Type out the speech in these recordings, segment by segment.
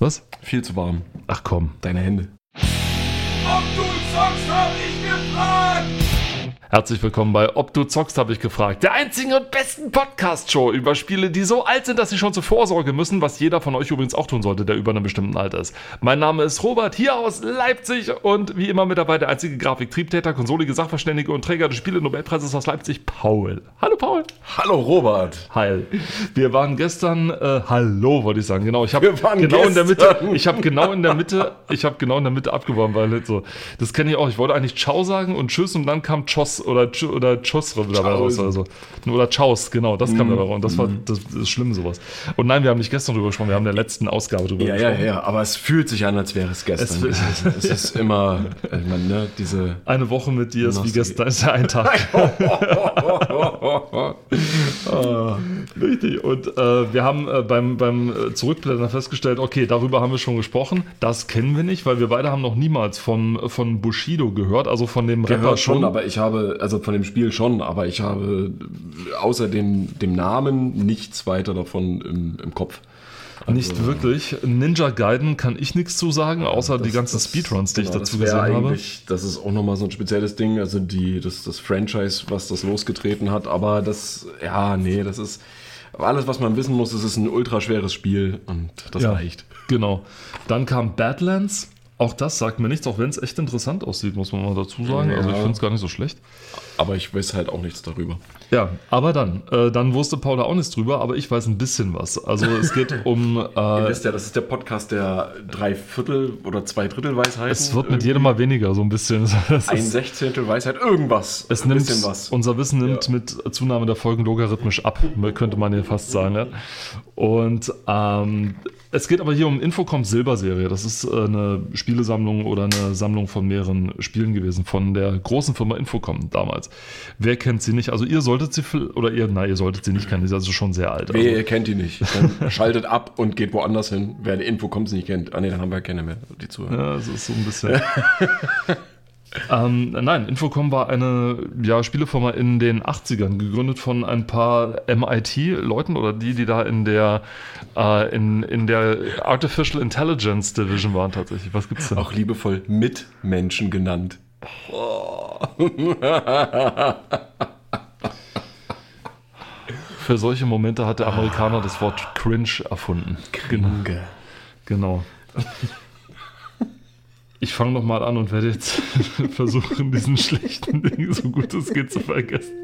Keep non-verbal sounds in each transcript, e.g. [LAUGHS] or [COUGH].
Was? Viel zu warm. Ach komm. Deine Hände. Ob du zockst, hab ich gefragt! Herzlich willkommen bei Ob du zockst, habe ich gefragt. Der einzigen und besten Podcast-Show über Spiele, die so alt sind, dass sie schon zur Vorsorge müssen, was jeder von euch übrigens auch tun sollte, der über einem bestimmten Alter ist. Mein Name ist Robert, hier aus Leipzig und wie immer mit dabei der einzige Grafiktriebtäter, konsolige Sachverständige und Träger des Spiele-Nobelpreises aus Leipzig, Paul. Hallo Paul. Hallo Robert. Heil. Wir waren gestern, äh, hallo wollte ich sagen, genau. Ich habe waren genau in der Mitte, gestern. ich habe genau in der Mitte, ich habe genau in der Mitte abgeworben, weil so, das kenne ich auch. Ich wollte eigentlich Ciao sagen und Tschüss und dann kam Oder Tsch oder Tschüss dabei raus oder so. Oder Chaos, genau, das kam dabei raus. Und das war das, das ist schlimm sowas. Und nein, wir haben nicht gestern drüber gesprochen, wir haben in der letzten Ausgabe drüber Ja, ja, gesprochen. ja, aber es fühlt sich an, als wäre es gestern. Es- Es, ist immer, [LAUGHS] ich meine, ne, diese. Eine Woche mit dir ist wie gestern, ist ja ein Tag. [LAUGHS] Ah, Richtig. Und äh, wir haben äh, beim, beim äh, Zurückblättern festgestellt, okay, darüber haben wir schon gesprochen. Das kennen wir nicht, weil wir beide haben noch niemals von, von Bushido gehört, also von dem Rapper Gehört schon, schon. aber ich habe, also von dem Spiel schon, aber ich habe außer dem, dem Namen nichts weiter davon im, im Kopf. nicht wirklich. Ninja Gaiden kann ich nichts zu sagen, außer die ganzen Speedruns, die ich genau, dazu das wär gesehen habe. Das ist auch nochmal so ein spezielles Ding, also die, das, das Franchise, was das losgetreten hat, aber das, ja, nee, das ist alles, was man wissen muss, es ist ein ultraschweres Spiel und das Ja, reicht. Genau. Dann kam Badlands. Auch das sagt mir nichts, auch wenn es echt interessant aussieht, muss man mal dazu sagen. Ja. Also ich finde es gar nicht so schlecht. Aber ich weiß halt auch nichts darüber. Ja, aber dann, äh, dann wusste Paula auch nichts drüber, aber ich weiß ein bisschen was. Also es geht [LAUGHS] um, Ihr äh, wisst ja, das ist der Podcast der drei Viertel oder zwei Drittel Weisheiten. es wird mit jedem Mal weniger, so ein bisschen. [LAUGHS] Es, ein ist, Sechzehntel Weisheit, irgendwas. es ein nimmt, bisschen was. unser Wissen nimmt Ja. mit Zunahme der Folgen logarithmisch ab, [LAUGHS] könnte man hier fast sagen. Ja? Und ähm, es geht aber hier um Infocom Silberserie. Das ist äh, eine Spielesammlung oder eine Sammlung von mehreren Spielen gewesen, von der großen Firma Infocom damals. Wer kennt sie nicht? Also ihr solltet sie, oder ihr, nein, ihr solltet sie nicht kennen, die ist also schon sehr alt. Wehe, Also, ihr kennt die nicht. Dann [LAUGHS] schaltet ab und geht woanders hin. Wer die Info kommt, sie nicht kennt. Ah nee, dann haben wir keine mehr, die zuhören. Ja, es ist so ein bisschen. [LAUGHS] ähm, nein, Infocom war eine ja, Spielefirma in den 80ern, gegründet von ein paar MIT-Leuten oder die, die da in der, äh, in, in der Artificial Intelligence Division waren tatsächlich. Was gibt's denn? Auch liebevoll Mitmenschen genannt. Für solche Momente hat der Amerikaner das Wort cringe erfunden. Genau. genau. Ich fange nochmal an und werde jetzt [LAUGHS] versuchen, diesen schlechten Ding so gut es geht zu vergessen.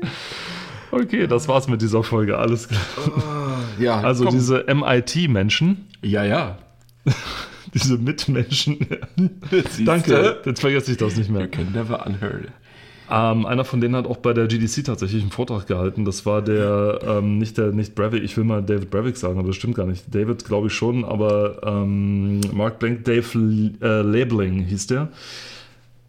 Okay, das war's mit dieser Folge. Alles klar. Ja, Also komm. diese MIT-Menschen, Ja, ja. Diese Mitmenschen. Danke, jetzt vergesse ich das nicht You mehr. can never unheard. Ähm, einer von denen hat auch bei der GDC tatsächlich einen Vortrag gehalten. Das war der, ähm, nicht der, nicht Brevik, ich will mal David Brevik sagen, aber das stimmt gar nicht. David glaube ich schon, aber ähm, Mark Blank, Dave äh, Labeling hieß der.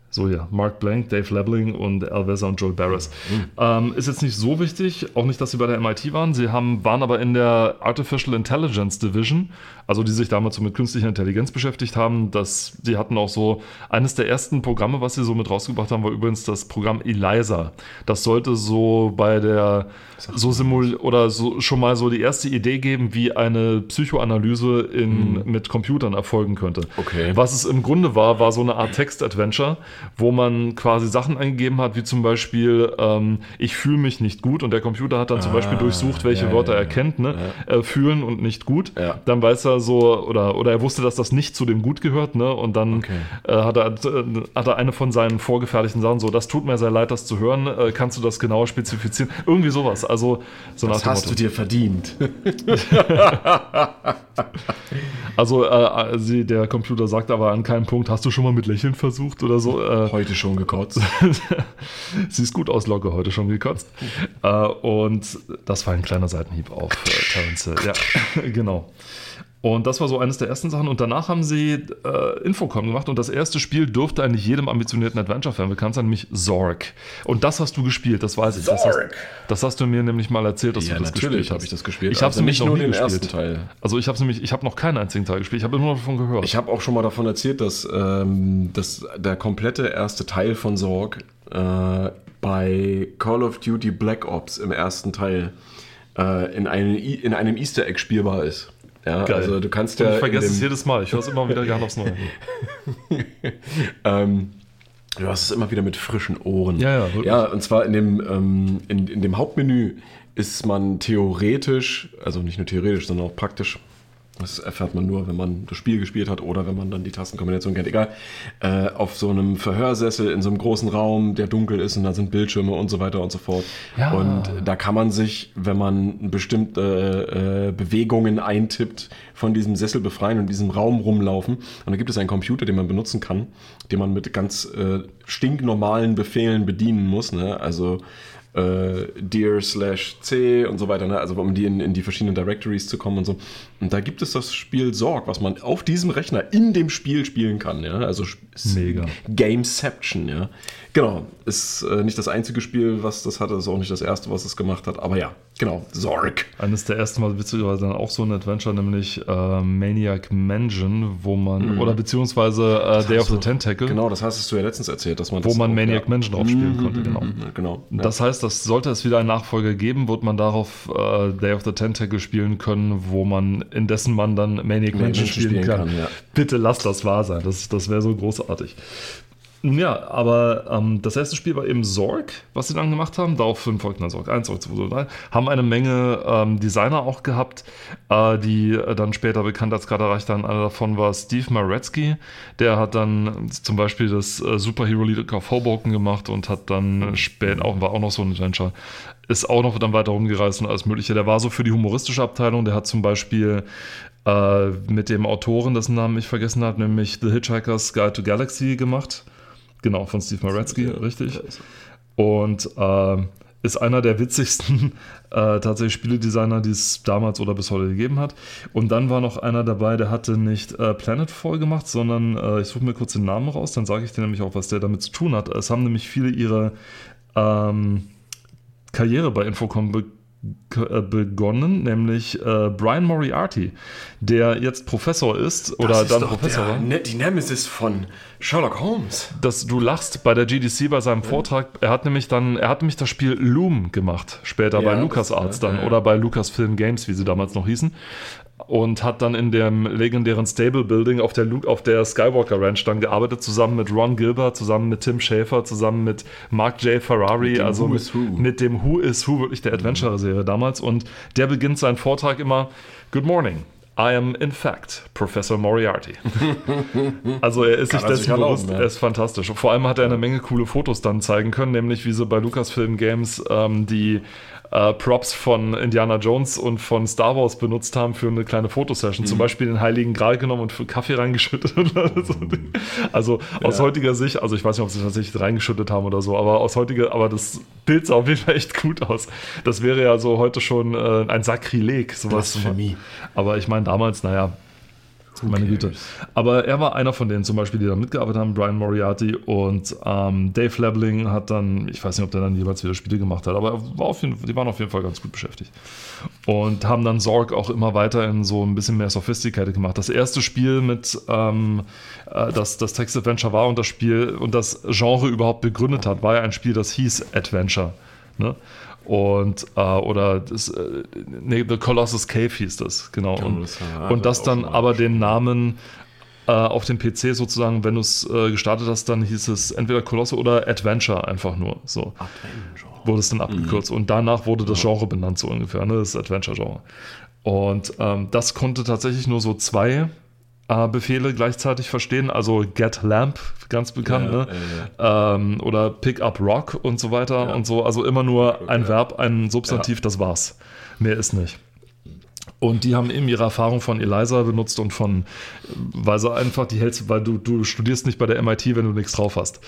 So ja, Mark Blank, Dave Labeling und Al Wesser und Joel Barris. Ähm, ist jetzt nicht so wichtig, auch nicht, dass sie bei der MIT waren. Sie haben, waren aber in der Artificial Intelligence Division, also die sich damals so mit künstlicher Intelligenz beschäftigt haben. Das, sie hatten auch so, eines der ersten Programme, was sie so mit rausgebracht haben, war übrigens das Programm ELISA. Das sollte so bei der, so simul oder so schon mal so die erste Idee geben, wie eine Psychoanalyse in, mit Computern erfolgen könnte. Okay. Was es im Grunde war, war so eine Art Text-Adventure, wo man quasi Sachen eingegeben hat, wie zum Beispiel, ähm, ich fühle mich nicht gut und der Computer hat dann zum Beispiel durchsucht, welche Ah, ja, Wörter ja, er ja. kennt, ne? Äh, fühlen und nicht gut. Ja. Dann weiß er so, oder, oder er wusste, dass das nicht zu dem gut gehört, ne? Und dann Okay. äh, hat, er, äh, hat er eine von seinen vorgefertigten Sachen so, das tut mir sehr leid, das zu hören, äh, kannst du das genauer spezifizieren? Irgendwie sowas. Also so Das hast Motto. du dir verdient. [LAUGHS] Also äh, sie, der Computer sagt aber an keinem Punkt, hast du schon mal mit Lächeln versucht oder so? Äh, Heute schon gekotzt. [LAUGHS] Siehst gut aus, Locke, heute schon gekotzt. Äh, und das war ein kleiner Seitenhieb auf äh, Terence. Ja, [LAUGHS] genau. Und das war so eines der ersten Sachen. Und danach haben sie äh, Infocom gemacht. Und das erste Spiel dürfte eigentlich jedem ambitionierten Adventure-Fan bekannt sein, nämlich Zork. Und das hast du gespielt, das weiß ich. Das hast, Zork. das hast du mir nämlich mal erzählt, dass Ja, du das natürlich gespielt habe hast. ich das gespielt. Ich habe Also nämlich nicht noch nur nie den gespielt. ersten Teil. Also ich habe nämlich, ich habe noch keinen einzigen Teil gespielt. Ich habe immer nur davon gehört. Ich habe auch schon mal davon erzählt, dass, ähm, dass der komplette erste Teil von Sorg äh, bei Call of Duty Black Ops im ersten Teil äh, in, einem, in einem Easter Egg spielbar ist. Ja, Geil. also du kannst Und ja. ich vergesse es jedes Mal. Ich höre es immer wieder gerne aufs Neue. ähm, du hast es immer wieder mit frischen Ohren. Ja, ja, wirklich. Ja, und zwar in dem, ähm, in, in dem Hauptmenü ist man theoretisch, also nicht nur theoretisch, sondern auch praktisch, das erfährt man nur, wenn man das Spiel gespielt hat oder wenn man dann die Tastenkombination kennt, egal, äh, auf so einem Verhörsessel in so einem großen Raum, der dunkel ist und da sind Bildschirme und so weiter und so fort. Ja. Und da kann man sich, wenn man bestimmte äh, Bewegungen eintippt, von diesem Sessel befreien und in diesem Raum rumlaufen. Und da gibt es einen Computer, den man benutzen kann, den man mit ganz äh, stinknormalen Befehlen bedienen muss. Ne? Also äh, dir slash c und so weiter, ne? also um die in, in die verschiedenen Directories zu kommen und so. Und da gibt es das Spiel Sorg, was man auf diesem Rechner in dem Spiel spielen kann. Ja? Also Mega. Gameception, ja. Genau, ist äh, nicht das einzige Spiel, was das hatte, ist auch nicht das erste, was es gemacht hat, aber ja, genau, Zorg. Eines der ersten war witzigerweise dann auch so ein Adventure, nämlich äh, Maniac Mansion, wo man, oder beziehungsweise äh, Day of the Tentacle, Genau, das hast du ja letztens erzählt, dass man wo das man auch, Maniac ja. Mansion drauf spielen Mhm, konnte, mhm, genau. mhm, Genau. Ja. Das heißt, dass sollte es wieder einen Nachfolger geben, wird man darauf äh, Day of the Tentacle spielen können, wo man, in dessen man dann Maniac Mansion Mansion spielen, spielen kann. kann, ja. Bitte lass das wahr sein, das, das wäre so großartig. Nun Ja, aber ähm, das erste Spiel war eben Zorg, was sie dann gemacht haben. Daraufhin folgten dann Zorg 1, Zorg 2, Zorg 3. Haben eine Menge ähm, Designer auch gehabt, äh, die äh, dann später Bekanntheitsgrad erreicht haben. Einer davon war Steve Maretsky. Der hat dann zum Beispiel das äh, Superhero League of Hoboken gemacht und hat dann äh, später auch, war auch noch so ein Adventure. Ist auch noch dann weiter rumgereist und alles Mögliche. Der war so für die humoristische Abteilung. Der hat zum Beispiel äh, mit dem Autoren, dessen Namen ich vergessen habe, nämlich The Hitchhiker's Guide to Galaxy gemacht. Genau, von Steve Maretsky, richtig. Und äh, ist einer der witzigsten [LAUGHS] äh, tatsächlich Spieledesigner, die es damals oder bis heute gegeben hat. Und dann war noch einer dabei, der hatte nicht äh, Planetfall gemacht, sondern äh, ich suche mir kurz den Namen raus, dann sage ich dir nämlich auch, was der damit zu tun hat. Es haben nämlich viele ihre ähm, Karriere bei Infocom begonnen, nämlich äh, Brian Moriarty, der jetzt Professor ist oder ist dann Professor der, war. ne, die Nemesis von Sherlock Holmes. dass du lachst bei der GDC bei seinem Vortrag. Er hat nämlich dann, er hat nämlich das Spiel Loom gemacht, später Ja, bei LucasArts ja, dann ja. oder bei Lucasfilm Games, wie sie damals noch hießen. Und hat dann in dem legendären Stable Building auf der, Lu auf der Skywalker Ranch dann gearbeitet, zusammen mit Ron Gilbert, zusammen mit Tim Schafer, zusammen mit Mark J. Ferrari, dem also mit, mit dem Who is Who, wirklich der Adventure-Serie damals. Und der beginnt seinen Vortrag immer: Good morning. I am in fact Professor Moriarty. [LAUGHS] Also er ist sich Kann sich dessen bewusst, ja. er ist fantastisch. Vor allem hat er eine Menge coole Fotos dann zeigen können, nämlich wie sie bei Lucasfilm Games ähm, die äh, Props von Indiana Jones und von Star Wars benutzt haben für eine kleine Fotosession. Mhm. Zum Beispiel den Heiligen Gral genommen und für Kaffee reingeschüttet. also aus heutiger Sicht, also ich weiß nicht, ob sie tatsächlich reingeschüttet haben oder so, aber aus heutiger, aber das Bild sah auf jeden Fall echt gut aus. Das wäre ja so heute schon äh, ein Sakrileg, sowas. Blasphemie. Aber ich meine damals, naja, meine Güte. Aber er war einer von denen zum Beispiel, die da mitgearbeitet haben, Brian Moriarty und ähm, Dave Lebling hat dann, ich weiß nicht, ob der dann jeweils wieder Spiele gemacht hat, aber er war auf jeden, die waren auf jeden Fall ganz gut beschäftigt. Und haben dann Zorg auch immer weiter in so ein bisschen mehr Sophisticated gemacht. Das erste Spiel mit, ähm, äh, das, das Text-Adventure war und das Spiel und das Genre überhaupt begründet hat, war ja ein Spiel, das hieß Adventure. Ne? Und, äh, oder das, äh, nee, The Colossus Cave hieß das, genau. Und, das und das dann aber den Namen äh, auf dem PC sozusagen, wenn du es äh, gestartet hast, dann hieß es entweder Colossus oder Adventure einfach nur. So wurde es dann abgekürzt. Und danach wurde das Genre benannt, so ungefähr, ne? das Adventure-Genre. Und ähm, das konnte tatsächlich nur so zwei äh, Befehle gleichzeitig verstehen. Also Get Lamp, ganz bekannt, Ja, ne? Ähm, oder Pick Up Rock und so weiter Ja. und so. Also immer nur ein ja. Verb, ein Substantiv, das war's. Mehr ist nicht. Und die haben eben ihre Erfahrung von Eliza benutzt und von, weil sie einfach die hältst, weil du, du studierst nicht bei der MIT, wenn du nichts drauf hast.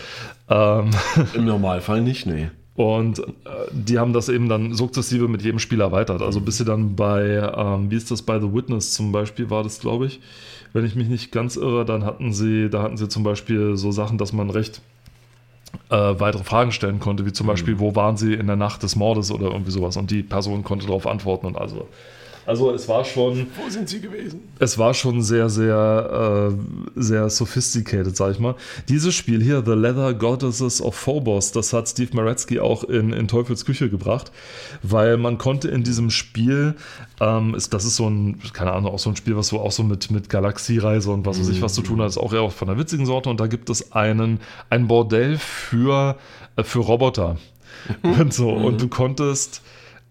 Ähm, [LAUGHS] Im Normalfall nicht, nee. und äh, die haben das eben dann sukzessive mit jedem Spiel erweitert. Also bis sie dann bei, ähm, wie ist das bei The Witness zum Beispiel, war das, glaube ich, wenn ich mich nicht ganz irre, dann hatten sie, da hatten sie zum Beispiel so Sachen, dass man recht äh, weitere Fragen stellen konnte, wie zum Beispiel, wo waren sie in der Nacht des Mordes oder irgendwie sowas. Und die Person konnte darauf antworten und also Also es war schon, Wo sind sie gewesen? es war schon sehr, sehr, äh, sehr sophisticated, sag ich mal. Dieses Spiel hier, The Leather Goddesses of Phobos, das hat Steve Maretzky auch in, in Teufels Küche gebracht, weil man konnte in diesem Spiel, ähm, ist, das ist so ein, keine Ahnung, auch so ein Spiel, was so auch so mit, mit Galaxiereise und was weiß ich was zu tun hat, ist auch eher von der witzigen Sorte und da gibt es einen, ein Bordell für, äh, für Roboter. [LAUGHS] und so, und du konntest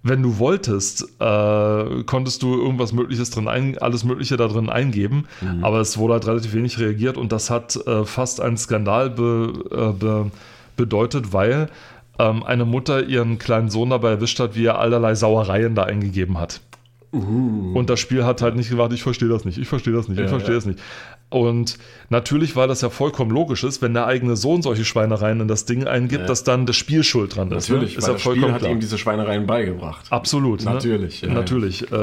wenn du wolltest, äh, konntest du irgendwas Mögliches drin ein, alles Mögliche da drin eingeben, aber es wurde halt relativ wenig reagiert und das hat äh, fast einen Skandal be, äh, be, bedeutet, weil ähm, eine Mutter ihren kleinen Sohn dabei erwischt hat, wie er allerlei Sauereien da eingegeben hat. Und das Spiel hat halt nicht gewartet, ich verstehe das nicht, ich verstehe das nicht, ich Ja, verstehe ja. das nicht. Und natürlich, weil das ja vollkommen logisch ist, wenn der eigene Sohn solche Schweinereien in das Ding eingibt, Ja. dass dann das Spiel schuld dran ist. Natürlich, ne? ist weil ja das Spiel hat klar. ihm diese Schweinereien beigebracht. Absolut. Natürlich, Ne? ja, ja. Natürlich, äh,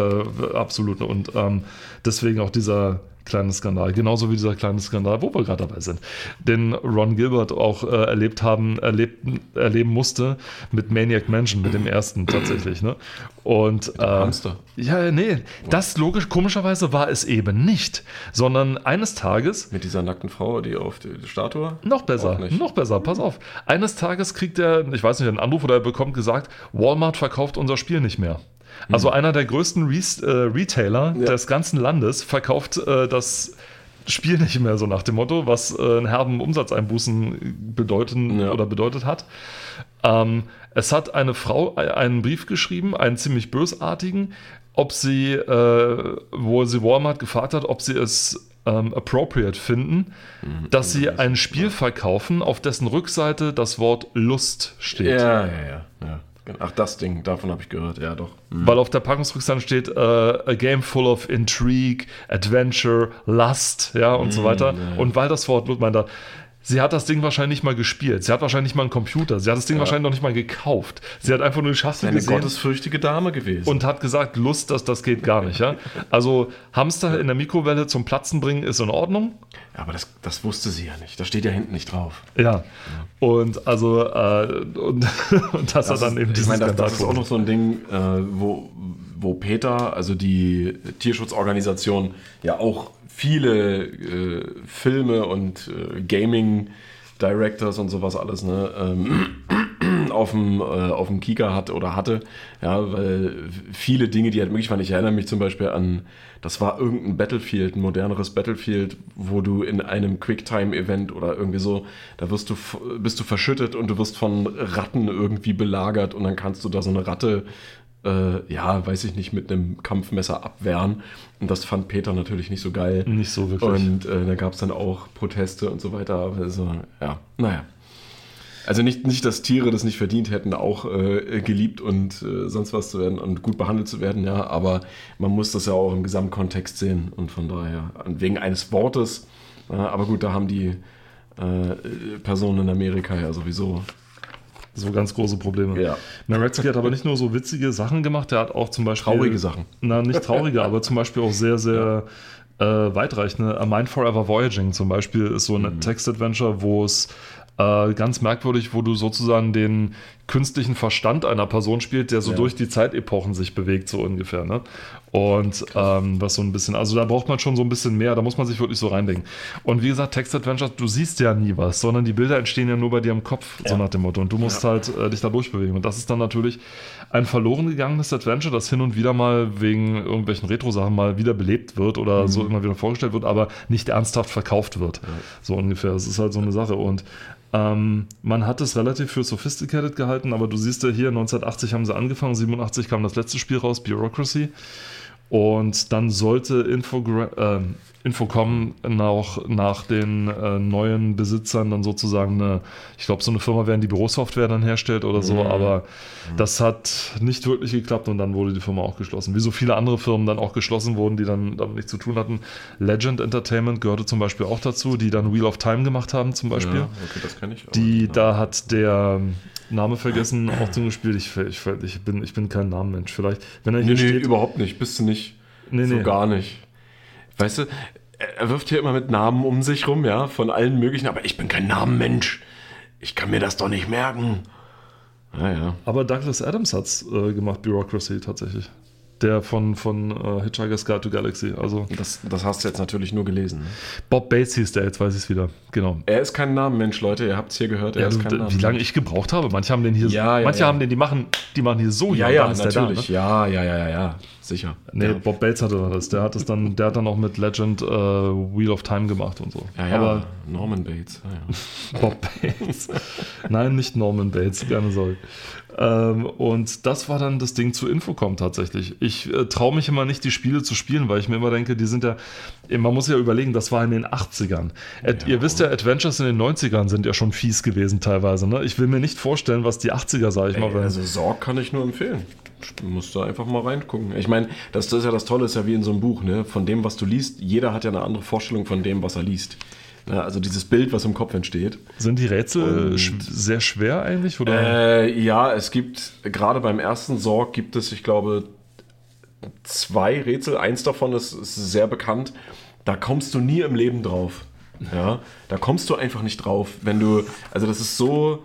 absolut. Und ähm, deswegen auch dieser kleine Skandal. Genauso wie dieser kleine Skandal, wo wir gerade dabei sind, den Ron Gilbert auch äh, erlebt haben, erlebt, erleben musste mit Maniac Mansion, mit dem ersten tatsächlich. Ne? Und äh, Hamster. ja, nee, das logisch, komischerweise war es eben nicht, sondern eines Tages Mit dieser nackten Frau, die auf die Statue. noch besser, noch besser, pass auf. Eines Tages kriegt er, ich weiß nicht, einen Anruf oder er bekommt gesagt, Walmart verkauft unser Spiel nicht mehr. Also einer der größten Re äh, Retailer. Ja. des ganzen Landes verkauft äh, das Spiel nicht mehr, so nach dem Motto, was äh, einen herben Umsatzeinbußen bedeuten Ja. oder bedeutet hat. Ähm, es hat eine Frau äh, einen Brief geschrieben, einen ziemlich bösartigen, ob sie, äh, wo sie Walmart gefragt hat, ob sie es ähm, appropriate finden, Mhm. dass sie ein Spiel verkaufen, auf dessen Rückseite das Wort Lust steht. Ja, ja, ja, ja. Ach, das Ding, davon habe ich gehört, ja doch. Weil auf der Packungsrückseite steht äh, a game full of intrigue, adventure, lust, ja und so weiter. Ja. Und weil das Wort Lust, meint er, sie hat das Ding wahrscheinlich nicht mal gespielt, sie hat wahrscheinlich nicht mal einen Computer, sie hat das Ding wahrscheinlich noch nicht mal gekauft. Sie hat einfach nur die Schachtel Eine gesehen gottesfürchtige Dame gewesen. und hat gesagt, Lust, das, das geht gar nicht. Ja? Also Hamster in der Mikrowelle zum Platzen bringen ist in Ordnung. Ja, aber das, das wusste sie ja nicht. Das steht ja hinten nicht drauf. Ja. Und also äh, und, [LAUGHS] und das, hat dann ist- eben ich diesen meine, das, das ist auch noch so ein Ding, äh, wo, wo Peter, also die Tierschutzorganisation, ja auch viele äh, Filme und äh, Gaming Directors und sowas alles ne, ähm, [CLEARS THROAT] auf dem, äh, Kika hat oder hatte. Ja, weil viele Dinge, die halt möglich waren. Ich erinnere mich zum Beispiel an, das war irgendein Battlefield, ein moderneres Battlefield, wo du in einem Quicktime-Event oder irgendwie so, da wirst du, bist du verschüttet und du wirst von Ratten irgendwie belagert und dann kannst du da so eine Ratte, äh, ja, weiß ich nicht, mit einem Kampfmesser abwehren. Und das fand Peter natürlich nicht so geil. Nicht so wirklich. Und äh, da gab es dann auch Proteste und so weiter. Aber so, ja, naja. Also nicht, nicht, dass Tiere das nicht verdient hätten, auch äh, geliebt und äh, sonst was zu werden und gut behandelt zu werden, ja, aber man muss das ja auch im Gesamtkontext sehen und von daher, wegen eines Wortes, äh, aber gut, da haben die äh, Personen in Amerika ja sowieso. So ganz große Probleme. Ja. Maretzky hat aber nicht nur so witzige Sachen gemacht, er hat auch zum Beispiel. Traurige Sachen. Na, nicht traurige, aber zum Beispiel auch sehr, sehr äh, weitreichende. A Mind Forever Voyaging zum Beispiel ist so ein Text-Adventure, wo es äh, ganz merkwürdig, wo du sozusagen den künstlichen Verstand einer Person spielt, der so Ja. durch die Zeitepochen sich bewegt, so ungefähr. Ne? Und ähm, was so ein bisschen, also da braucht man schon so ein bisschen mehr, da muss man sich wirklich so reindenken. Und wie gesagt, Text-Adventures, du siehst ja nie was, sondern die Bilder entstehen ja nur bei dir im Kopf, so Ja. nach dem Motto. Und du musst halt äh, dich da durchbewegen. Und das ist dann natürlich ein verloren gegangenes Adventure, das hin und wieder mal wegen irgendwelchen Retro-Sachen mal wieder belebt wird oder so immer wieder vorgestellt wird, aber nicht ernsthaft verkauft wird. So ungefähr. Das ist halt so eine Sache. Und ähm, man hat es relativ für sophisticated gehalten, aber du siehst ja hier, 1980 haben sie angefangen, 87 kam das letzte Spiel raus, Bureaucracy. Und dann sollte Infogra äh, Infocom auch nach den äh, neuen Besitzern dann sozusagen eine, ich glaube, so eine Firma werden, die Bürosoftware dann herstellt oder so, aber das hat nicht wirklich geklappt und dann wurde die Firma auch geschlossen. Wie so viele andere Firmen dann auch geschlossen wurden, die dann damit nichts zu tun hatten. Legend Entertainment gehörte zum Beispiel auch dazu, die dann Wheel of Time gemacht haben zum Beispiel. Ja, okay, das kenne ich. aber- Die, ja. da hat der Name vergessen, auch zum gespielt. Ich, ich, ich, bin, ich bin kein Namenmensch. Vielleicht, wenn er hier Nee, nee, steht. überhaupt nicht. Bist du nicht. Nee, so nee. gar nicht. Weißt du, er- wirft hier immer mit Namen um sich rum, ja, von allen möglichen, aber ich bin kein Namenmensch. Ich kann mir das doch nicht merken. Naja. Aber Douglas Adams hat es äh, gemacht, Bureaucracy tatsächlich. Der von, von uh, Hitchhiker's Guide to Galaxy. Also Das, das hast du jetzt natürlich nur gelesen. Ne? Bob Bates hieß der, jetzt weiß ich es wieder. Genau. Er ist kein Namenmensch, Leute. Ihr habt es hier gehört. Er Ja, ist kein Namenmensch. wie lange ich gebraucht habe. Manche haben den hier, Ja, ja, manche ja. haben den, die machen, die machen hier so Ja, ja, natürlich. Da, ne? Ja, ja, ja, ja, ja. Sicher. Nee. Bob Bates hatte das. Der hat das dann, der hat dann auch mit Legend äh, Wheel of Time gemacht und so. Ja, ja. Aber Norman Bates. [LAUGHS] Bob Bates. Nein, nicht Norman Bates, keine Sorge. Ähm, und das war dann das Ding zu Infocom tatsächlich. Ich äh, traue mich immer nicht, die Spiele zu spielen, weil ich mir immer denke, die sind ja, man muss ja überlegen, das war in den 80ern. Ad, ihr wisst ja, Adventures in den 90ern sind ja schon fies gewesen teilweise. Ne? Ich will mir nicht vorstellen, was die 80er, sage ich mal, Ey, werden. also Sorg kann ich nur empfehlen. Du musst da einfach mal reingucken. Ich meine, das, das ist ja das Tolle, ist ja wie in so einem Buch, ne? Von dem, was du liest, jeder hat ja eine andere Vorstellung von dem, was er liest. Ne? Also dieses Bild, was im Kopf entsteht. Sind die Rätsel Und- sch sehr schwer eigentlich? Oder? Äh, ja, es gibt, gerade beim ersten Sorg gibt es, ich glaube, zwei Rätsel. Eins davon ist, ist sehr bekannt. Da kommst du nie im Leben drauf. Ja, da kommst du einfach nicht drauf, wenn du, also das ist so,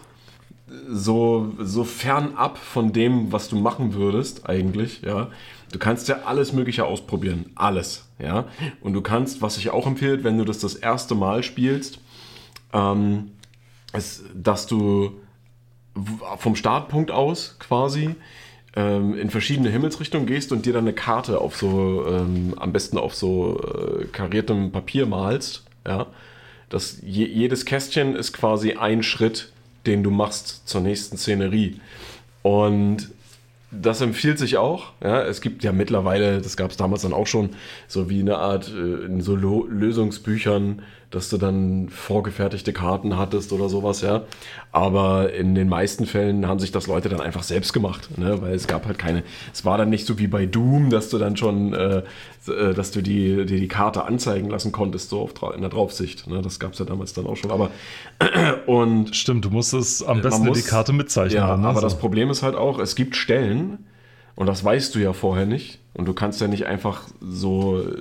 so, so fernab von dem, was du machen würdest, eigentlich, ja. Du kannst ja alles Mögliche ausprobieren. Alles, ja. Und du kannst, was ich auch empfehle, wenn du das das erste Mal spielst, ähm, ist, dass du vom Startpunkt aus quasi ähm, in verschiedene Himmelsrichtungen gehst und dir dann eine Karte auf so, ähm, am besten auf so äh, kariertem Papier malst. Ja? Das, je, jedes Kästchen ist quasi ein Schritt, den du machst zur nächsten Szenerie. Und das empfiehlt sich auch. Ja, es gibt ja mittlerweile, das gab es damals dann auch schon, so wie eine Art äh, in so Lösungsbüchern, dass du dann vorgefertigte Karten hattest oder sowas, ja. Aber in den meisten Fällen haben sich das Leute dann einfach selbst gemacht, ne? weil es gab halt keine. Es war dann nicht so wie bei Doom, dass du dann schon, äh, äh, dass du die, die, die Karte anzeigen lassen konntest, so auf, in der Draufsicht. Ne? Das gab es ja damals dann auch schon. Aber [CLEARS THROAT] und Stimmt, du musst es am man besten muss- die Karte mitzeichnen. ja, dann, ne? aber das Problem ist halt auch, es gibt Stellen, und das weißt du ja vorher nicht, und du kannst ja nicht einfach so äh,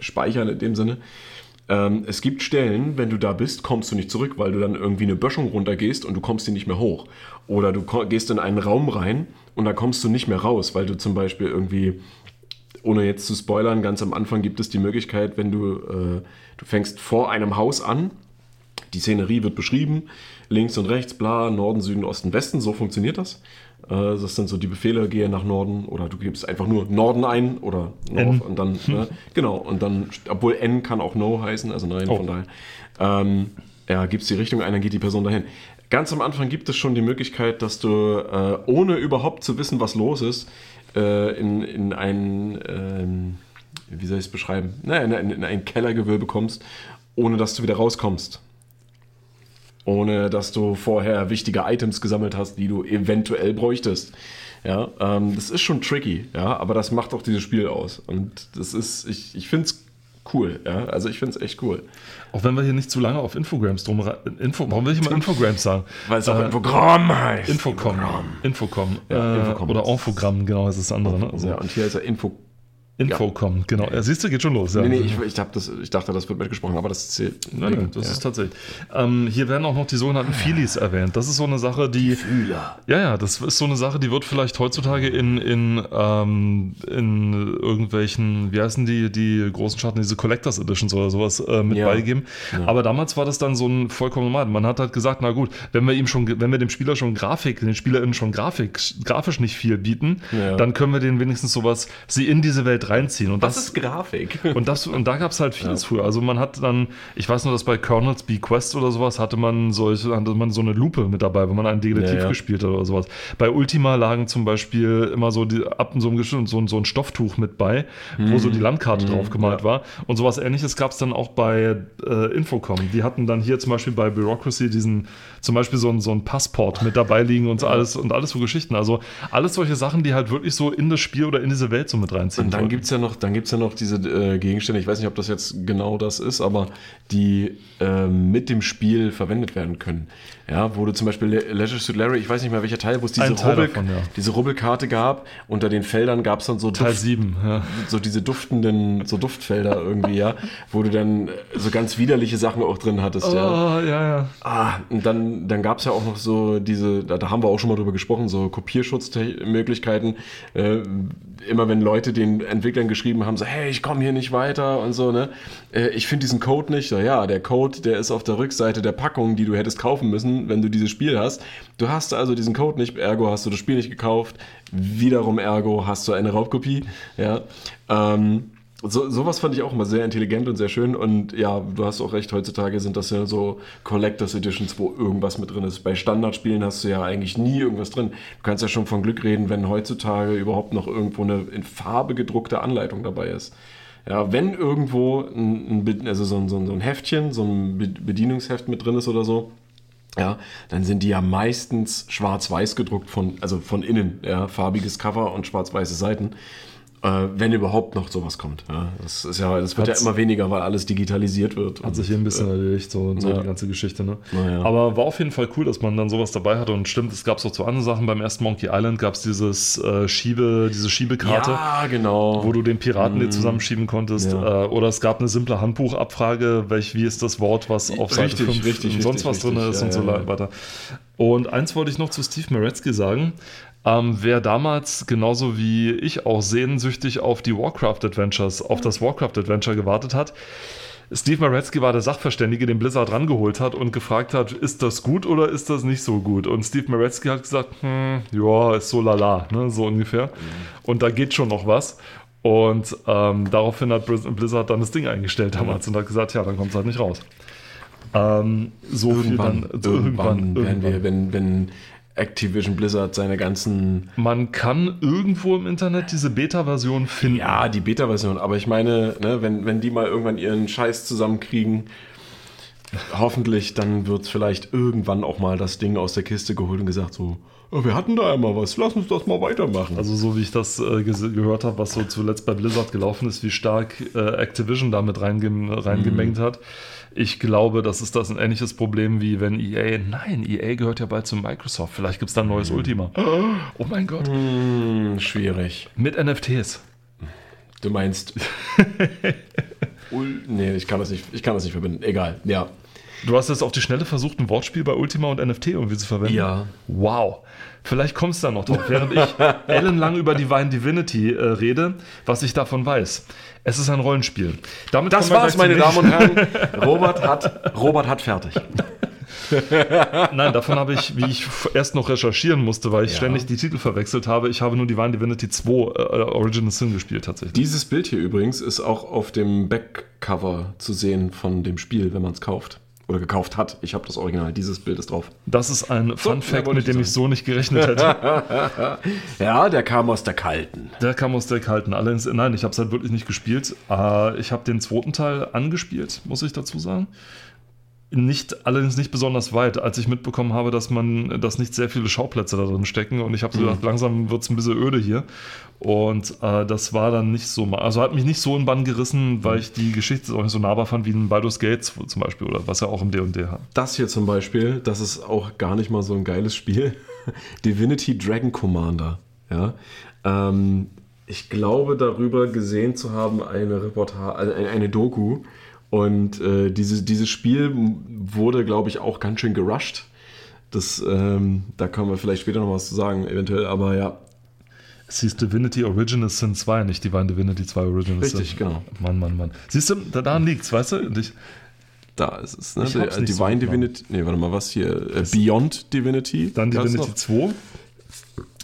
speichern in dem Sinne. Ähm, es gibt Stellen, wenn du da bist, kommst du nicht zurück, weil du dann irgendwie eine Böschung runtergehst und du kommst die nicht mehr hoch. Oder du gehst in einen Raum rein und da kommst du nicht mehr raus, weil du zum Beispiel irgendwie ohne jetzt zu spoilern, ganz am Anfang gibt es die Möglichkeit, wenn du, äh, du fängst vor einem Haus an, die Szenerie wird beschrieben, links und rechts, bla, Norden, Süden, Osten, Westen, so funktioniert das. Äh, das sind so die Befehle, gehe nach Norden oder du gibst einfach nur Norden ein oder North N. und dann, ne, genau, und dann, obwohl N kann auch No heißen, also nein, Oh. von daher, ähm, ja, gibst die Richtung ein, dann geht die Person dahin. Ganz am Anfang gibt es schon die Möglichkeit, dass du, äh, ohne überhaupt zu wissen, was los ist, äh, in, in ein, ähm, wie soll ich es beschreiben, naja, in, in ein Kellergewölbe kommst, ohne dass du wieder rauskommst. Ohne dass du vorher wichtige Items gesammelt hast, die du eventuell bräuchtest. Ja, ähm, das ist schon tricky, ja, aber das macht auch dieses Spiel aus. Und das ist, ich, ich finde es cool, ja. Also ich finde es echt cool. Auch wenn wir hier nicht zu lange auf Infograms drum Info, warum will ich immer Infograms sagen? Weil es auch Äh, ein Programm heißt. Infocom. Infocom. Ja, äh, Infocom oder Infogramm, genau, ist das andere. Ne? Also Ja, und hier ist ja Info. Infocom, genau. Ja, siehst du, geht schon los. Ja. Nee, nee, ich, ich, das, ich dachte, das wird mitgesprochen, aber das zählt. Nein, nein, das ja. ist tatsächlich. Ähm, hier werden auch noch die sogenannten Feelies erwähnt. Das ist so eine Sache, die. Fühler. Ja, ja, das ist so eine Sache, die wird vielleicht heutzutage in, in, ähm, in irgendwelchen, wie heißen die, die großen Schatten, diese Collectors Editions oder sowas äh, mit Ja. beigeben. Aber damals war das dann so ein vollkommen normal. Man hat halt gesagt, na gut, wenn wir ihm schon, wenn wir dem Spieler schon Grafik, den SpielerInnen schon Grafik, grafisch nicht viel bieten, Ja. dann können wir denen wenigstens sowas, sie in diese Welt reinziehen. Und Was das ist Grafik? [LAUGHS] und, das, und da gab es halt vieles früher. Also man hat dann, ich weiß nur, dass bei Colonel's Quest oder sowas hatte man solche, hatte man so eine Lupe mit dabei, wenn man einen Detektiv Ja, ja. gespielt hat oder sowas. Bei Ultima lagen zum Beispiel immer so die, ab so einem so, ein- so ein Stofftuch mit bei, wo so die Landkarte drauf gemalt war. Und sowas ähnliches gab es dann auch bei äh, Infocom. Die hatten dann hier zum Beispiel bei Bureaucracy diesen, zum Beispiel so ein, so ein Passport mit dabei liegen und alles und alles so Geschichten. Also alles solche Sachen, die halt wirklich so in das Spiel oder in diese Welt so mit reinziehen. Und dann sollten. gibt es ja, noch- dann gibt's ja noch diese äh, Gegenstände, ich weiß nicht, ob das jetzt genau das ist, aber die äh, mit dem Spiel verwendet werden können. Ja, wo du zum Beispiel Le Leisure Suit Larry, ich weiß nicht mehr welcher Teil, wo es diese, Teil Rubbel, davon, ja. diese Rubbelkarte gab. Unter den Feldern gab es dann so Teil Duft, 7, ja. so diese duftenden, so Duftfelder irgendwie, ja, wo du dann so ganz widerliche Sachen auch drin hattest, ja. Oh, ja, ja. Ah, und dann, dann gab es ja auch noch so diese, da, da haben wir auch schon mal drüber gesprochen, so Kopierschutzmöglichkeiten. Äh, immer wenn Leute den Entwicklern geschrieben haben, so, hey, ich komme hier nicht weiter und so, ne? Äh, ich finde diesen Code nicht. So, ja, der Code, der ist auf der Rückseite der Packung, die du hättest kaufen müssen, wenn du dieses Spiel hast. Du hast also diesen Code nicht, ergo hast du das Spiel nicht gekauft. Wiederum ergo hast du eine Raubkopie, ja. Ähm, so, sowas fand ich auch immer sehr intelligent und sehr schön. Und ja, du hast auch recht, heutzutage sind das ja so Collectors Editions, wo irgendwas mit drin ist. Bei Standardspielen hast du ja eigentlich nie irgendwas drin. Du kannst ja schon von Glück reden, wenn heutzutage überhaupt noch irgendwo eine in Farbe gedruckte Anleitung dabei ist. Ja, wenn irgendwo ein, ein, also so, ein, so ein Heftchen, so ein Be- Bedienungsheft mit drin ist oder so, ja, dann sind die ja meistens schwarz-weiß gedruckt von, also von innen, ja, farbiges Cover und schwarz-weiße Seiten. Äh, wenn überhaupt noch sowas kommt. Ja. Das ist ja, das wird Hat's- ja immer weniger, weil alles digitalisiert wird. Hat sich hier ein bisschen erledigt, so, so ja. die ganze Geschichte. Ne? Naja. Aber war auf jeden Fall cool, dass man dann sowas dabei hatte. Und stimmt, es gab auch zu anderen Sachen. Beim ersten Monkey Island gab es dieses äh, Schiebe, diese Schiebekarte. Ja, genau. Wo du den Piraten dir zusammenschieben konntest. Ja. Äh, oder es gab eine simple Handbuchabfrage, welch, wie ist das Wort, was auf Seite Richtig, 5 richtig, und sonst richtig, was drin ist Ja, und so ja, ja. weiter. Und eins wollte ich noch zu Steve Meretzky sagen. Ähm, wer damals genauso wie ich auch sehnsüchtig auf die Warcraft Adventures, auf das Warcraft Adventure gewartet hat, Steve Maretzky war der Sachverständige, den Blizzard rangeholt hat und gefragt hat, ist das gut oder ist das nicht so gut? Und Steve Maretzky hat gesagt, hm, ja, ist so lala, ne, so ungefähr. Und da geht schon noch was. Und ähm, daraufhin hat Blizz- Blizzard dann das Ding eingestellt damals und hat gesagt, ja, dann kommt es halt nicht raus. Ähm, so irgendwann, dann. so irgendwann, werden wir, wenn, wenn Activision Blizzard seine ganzen Man kann irgendwo im Internet diese Beta-Version finden. Ja, die Beta-Version, aber ich meine, ne, wenn, wenn die mal irgendwann ihren Scheiß zusammenkriegen, hoffentlich, dann wird vielleicht irgendwann auch mal das Ding aus der Kiste geholt und gesagt so, wir hatten da einmal was, lass uns das mal weitermachen. Also so wie ich das äh, gehört habe, was so zuletzt bei Blizzard gelaufen ist, wie stark äh, Activision damit reingem reingemengt hat. Ich glaube, das ist das ein ähnliches Problem wie wenn EA, nein, EA gehört ja bald zu Microsoft, vielleicht gibt es da ein neues Ultima. [GASPS] Oh mein Gott. Hm, schwierig. Mit NFTs. Du meinst. [LAUGHS] Ul nee, ich kann, das nicht, ich kann das nicht verbinden. Egal, ja. Du hast jetzt auf die Schnelle versucht, ein Wortspiel bei Ultima und NFT irgendwie zu verwenden. Ja. Wow. Vielleicht kommst du da noch drauf, während ich [LAUGHS] ellenlang über Divine Divinity äh, rede, was ich davon weiß. Es ist ein Rollenspiel. Damit Das war's, meine Damen und Herren. Robert hat, Robert hat fertig. [LAUGHS] Nein, davon habe ich, wie ich erst noch recherchieren musste, weil ich ständig die Titel verwechselt habe. Ich habe nur Divine Divinity 2 äh, Original Sin gespielt tatsächlich. Dieses Bild hier übrigens ist auch auf dem Backcover zu sehen von dem Spiel, wenn man es kauft. Oder gekauft hat. Ich habe das Original. Dieses Bild ist drauf. Das ist ein Fun mehr Fact, mit dem ich so nicht gerechnet hätte. [LAUGHS] Ja, der kam aus der Kalten. Der kam aus der kalten. Allerdings, nein, ich habe es halt wirklich nicht gespielt. Äh, ich habe den zweiten Teil angespielt, muss ich dazu sagen. Nicht, allerdings nicht besonders weit, als ich mitbekommen habe, dass man, dass nicht sehr viele Schauplätze da drin stecken und ich habe so gedacht, langsam wird es ein bisschen öde hier. Und äh, das war dann nicht so, also hat mich nicht so in Bann gerissen, weil ich die Geschichte auch nicht so nahbar fand wie in Baldur's Gate zum Beispiel oder was ja auch im D&D hat. Das hier zum Beispiel, das ist auch gar nicht mal so ein geiles Spiel. [LAUGHS] Divinity Dragon Commander. Ja. Ähm, ich glaube, darüber gesehen zu haben, eine Reportage, eine, eine Doku. Und äh, diese, dieses Spiel wurde, glaube ich, auch ganz schön gerusht. Das, ähm, da können wir vielleicht später noch was zu sagen, eventuell, aber ja, Es hieß Divinity Original Sin 2, nicht Divine Divinity 2 Original Sin. Richtig, genau. Mann, Mann, Mann. Siehst du, da, daran liegt's, weißt du? Und ich, da ist es. Ne? Ich Der, nicht so Divine genau. Divinity, nee, warte mal, was hier? Äh, Beyond Divinity. dann Divinity noch. 2.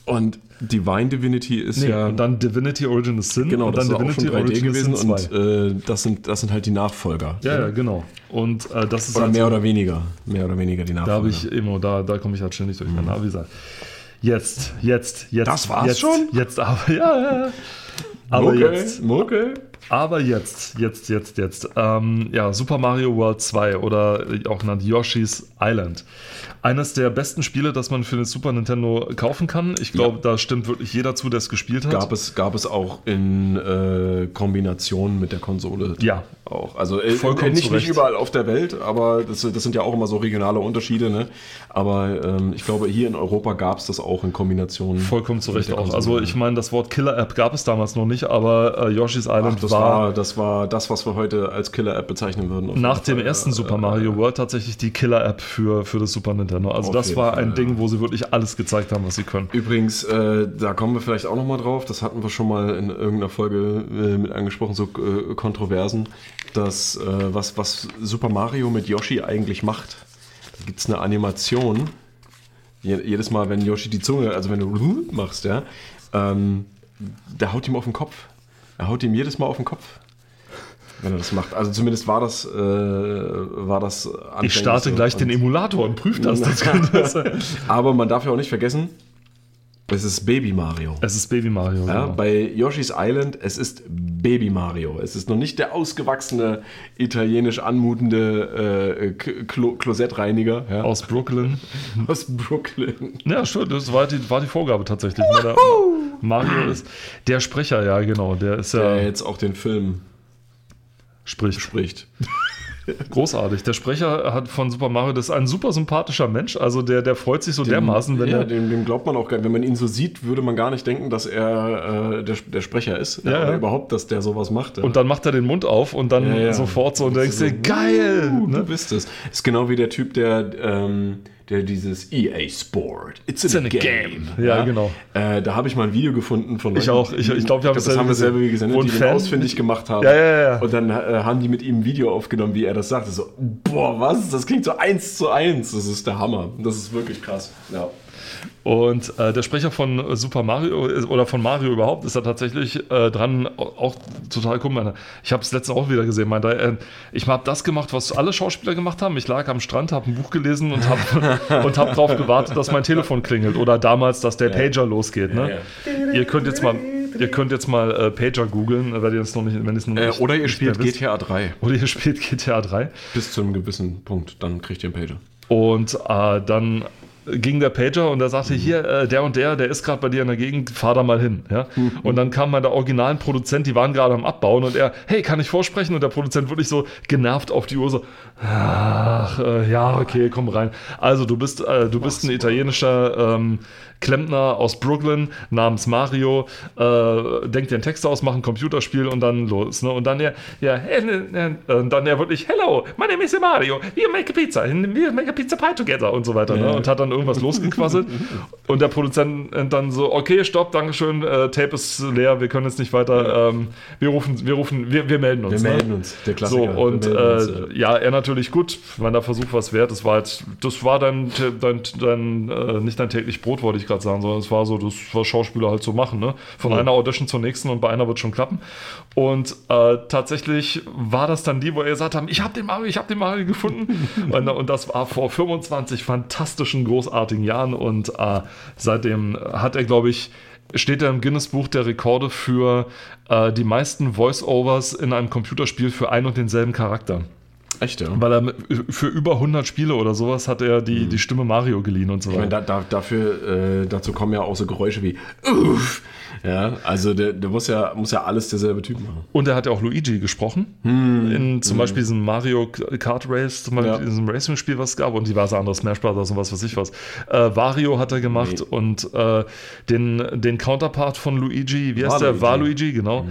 Und Divine Divinity ist Nee, ja. und dann Divinity Original Sin Genau, und das dann ist auch schon 3D gewesen Sin und äh, das, sind, das sind halt die Nachfolger. ja, ja, genau. Und äh, das ist Oder halt mehr so- oder weniger. Mehr oder weniger die da Nachfolger. habe ich immer, da, da komme ich halt ständig durcheinander. Aber wie gesagt, jetzt, jetzt, jetzt. Das war's jetzt, schon? Jetzt aber, [LAUGHS] ja, ja. ja. Aber okay, jetzt. okay. Aber jetzt, jetzt, jetzt, jetzt. Ähm, ja, Super Mario World 2 oder auch genannt Yoshi's Island. Eines der besten Spiele, das man für den Super Nintendo kaufen kann. Ich glaube, da stimmt wirklich jeder zu, der es gespielt hat. Gab es, gab es auch in äh, Kombination mit der Konsole. Ja. Auch. Also äh, Vollkommen nicht, zu nicht überall auf der Welt, aber das, das sind ja auch immer so regionale Unterschiede. Ne? Aber ähm, ich glaube, hier in Europa gab es das auch in Kombination. Vollkommen zu Recht auch. Also ich meine, das Wort Killer-App gab es damals noch nicht, aber äh, Yoshi's Island Ach, das war, war, das war das, was wir heute als Killer-App bezeichnen würden. nach dem Fall. ersten Äh, Super Mario World tatsächlich die Killer-App für, für das Super Nintendo. Also das war Fall, ein ja. Ding, wo sie wirklich alles gezeigt haben, was sie können. Übrigens, äh, da kommen wir vielleicht auch nochmal drauf, das hatten wir schon mal in irgendeiner Folge äh, mit angesprochen, so äh, Kontroversen, dass äh, was, was Super Mario mit Yoshi eigentlich macht. Da gibt es eine Animation, je, jedes Mal, wenn Yoshi die Zunge, also wenn du [LAUGHS] machst, ja, ähm, der haut ihm auf den Kopf. Er haut ihm jedes Mal auf den Kopf. Wenn er das macht. Also zumindest war das, äh, war das Ich starte gleich den Emulator und prüfe das. das. [LAUGHS] Aber man darf ja auch nicht vergessen, es ist Baby Mario. es ist Baby Mario. Ja, genau. bei Yoshi's Island, es ist Baby Mario. Es ist noch nicht der ausgewachsene, italienisch anmutende äh, Klo Klosettreiniger ja, Aus Brooklyn. [LAUGHS] aus Brooklyn. Ja, stimmt, das war die, war die Vorgabe tatsächlich. ne? Der Mario ist der Sprecher, ja, genau. Der ist ja, Der jetzt auch den Film spricht. spricht. Großartig. Der Sprecher hat von Super Mario, das ist ein super sympathischer Mensch. Also der, der freut sich so dermaßen, wenn ja, er. dem, dem glaubt man auch gar nicht. Wenn man ihn so sieht, würde man gar nicht denken, dass er äh, der, der Sprecher ist. Ja, oder ja. überhaupt, dass der sowas macht. Und dann macht er den Mund auf und dann sofort so und denkst dir, So, geil! uh, Du Ne? bist es. Ist genau wie der Typ, der, ähm, der dieses EA Sport. It's in, in a, game. game. Ja, genau. Äh, da habe ich mal ein Video gefunden von Ich Leuten, auch. Ich- ich glaub, wir haben das dasselbe haben wir selber gesehen. gesendet, die den Fan- ausfindig gemacht haben. Ja, ja, ja. Und dann äh, haben die mit ihm ein Video aufgenommen, wie er das sagt. So, boah, was? Das klingt so eins zu eins. Das ist der Hammer. Das ist wirklich krass. Ja. Und äh, der Sprecher von Super Mario oder von Mario überhaupt ist da tatsächlich äh, dran, auch, total cool. Ich habe es letztens auch wieder gesehen. Meinte, äh, ich habe das gemacht, was alle Schauspieler gemacht haben. Ich lag am Strand, habe ein Buch gelesen und habe [LAUGHS] und hab darauf gewartet, dass mein Telefon klingelt. Oder damals, dass der Pager losgeht. Ne? Ihr könnt jetzt mal, ihr könnt jetzt mal äh, Pager googeln, wenn ihr es noch nicht, wenn noch Äh, nicht oder ihr spielt. GTA 3 Oder ihr spielt GTA 3. bis zu einem gewissen Punkt. Dann kriegt ihr einen Pager. Und äh, dann ging der Pager und er sagte, hier, äh, der und der, der ist gerade bei dir in der Gegend, fahr da mal hin. Ja? Und dann kam mal der originalen Produzent, die waren gerade am Abbauen und er, hey, kann ich vorsprechen? Und der Produzent wirklich so genervt auf die Uhr so, ach, äh, ja, okay, komm rein. Also du bist, äh, du bist ein italienischer ähm, Klempner aus Brooklyn namens Mario, äh, denkt dir einen Text aus, macht ein Computerspiel und dann los. Ne? Und dann er, ja, äh, äh, und dann er wirklich, hello, my name is Mario, we make a pizza, we make a pizza pie together und so weiter. Ne? Und hat dann irgendwas losgequasselt. und der Produzent dann so, okay, stopp, Dankeschön, äh, Tape ist leer, wir können jetzt nicht weiter, ähm, wir rufen, wir rufen, wir, wir melden uns. Wir ne? melden uns, der So, Klassiker. Wir und melden uns, äh, ja, er natürlich gut, wenn der Versuch was wert, das war halt, das war dein, dein, dein äh, nicht dein täglich Brot, wollte ich gerade sagen, sondern es war so, das was Schauspieler halt so machen, ne? Von einer Audition zur nächsten und bei einer wird schon klappen. Und äh, tatsächlich war das dann die, wo er gesagt haben, ich habe den Mario, ich habe den Mario gefunden. [LAUGHS] und, und das war vor 25 fantastischen, großartigen Jahren und äh, seitdem hat er, glaube ich, steht er im Guinness-Buch der Rekorde für äh, die meisten Voice-Overs in einem Computerspiel für ein und denselben Charakter. Echt, ja. Weil er für über 100 Spiele oder sowas hat er die, die Stimme Mario geliehen und so Ich meine, weiter. da, da, dafür, äh, dazu kommen ja auch so Geräusche wie Uff. Ja, also der, der muss ja, muss ja alles derselbe Typ machen. Und er hat ja auch Luigi gesprochen. in zum Beispiel diesem Mario Kart Race, zum Beispiel Ja. in diesem Racing-Spiel, was es gab, und diverse andere Smash Brothers und was weiß ich was. Äh, Wario hat er gemacht Nee. und äh, den, den Counterpart von Luigi, wie heißt der? Waluigi. Waluigi, genau.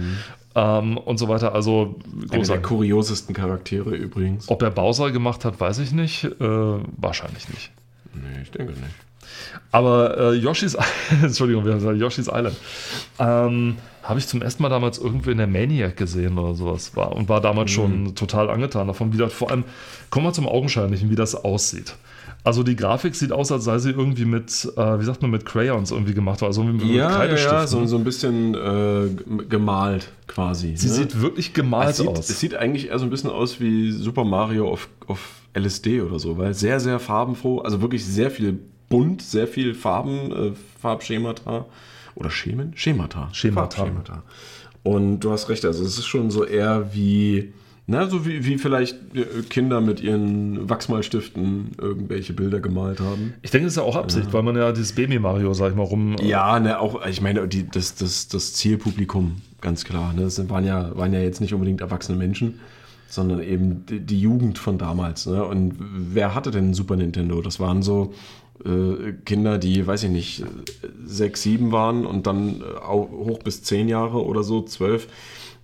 Ähm, und so weiter. Also Einer der kuriosesten Charaktere übrigens. Ob er Bowser gemacht hat, weiß ich nicht. Äh, wahrscheinlich nicht. Nee, ich denke nicht. Aber äh, Yoshi's [LAUGHS] Entschuldigung, wir haben gesagt Yoshi's Island. Ähm, habe ich zum ersten Mal damals irgendwo in der Maniac gesehen oder sowas. War, und war damals schon total angetan davon, wie das vor allem, kommen wir zum Augenscheinlichen, wie das aussieht. Also die Grafik sieht aus, als sei sie irgendwie mit, äh, wie sagt man, mit Crayons irgendwie gemacht, also mit Ja, ja, Kreidestift. ja so, so ein bisschen äh, gemalt quasi. Sie ne? sieht wirklich gemalt es sieht, aus. es sieht eigentlich eher so ein bisschen aus wie Super Mario auf, auf LSD oder so, weil sehr, sehr farbenfroh, also wirklich sehr viel bunt, sehr viel Farben, äh, Farbschemata oder Schemen? Schemata. Schemata. Farbschemata. Und du hast recht, also es ist schon so eher wie, na, so wie, wie vielleicht äh, Kinder mit ihren Wachsmalstiften irgendwelche Bilder gemalt haben. Ich denke, das ist ja auch Absicht, weil man ja dieses Baby-Mario, sag ich mal, rum. Ja, ne, auch, ich meine, die, das, das, das Zielpublikum, ganz klar. Ne, das waren ja, waren ja jetzt nicht unbedingt erwachsene Menschen, sondern eben die, die Jugend von damals. Ne? Und wer hatte denn ein Super Nintendo? Das waren so äh, Kinder, die, weiß ich nicht, sechs, sieben waren und dann äh, auch hoch bis zehn Jahre oder so, zwölf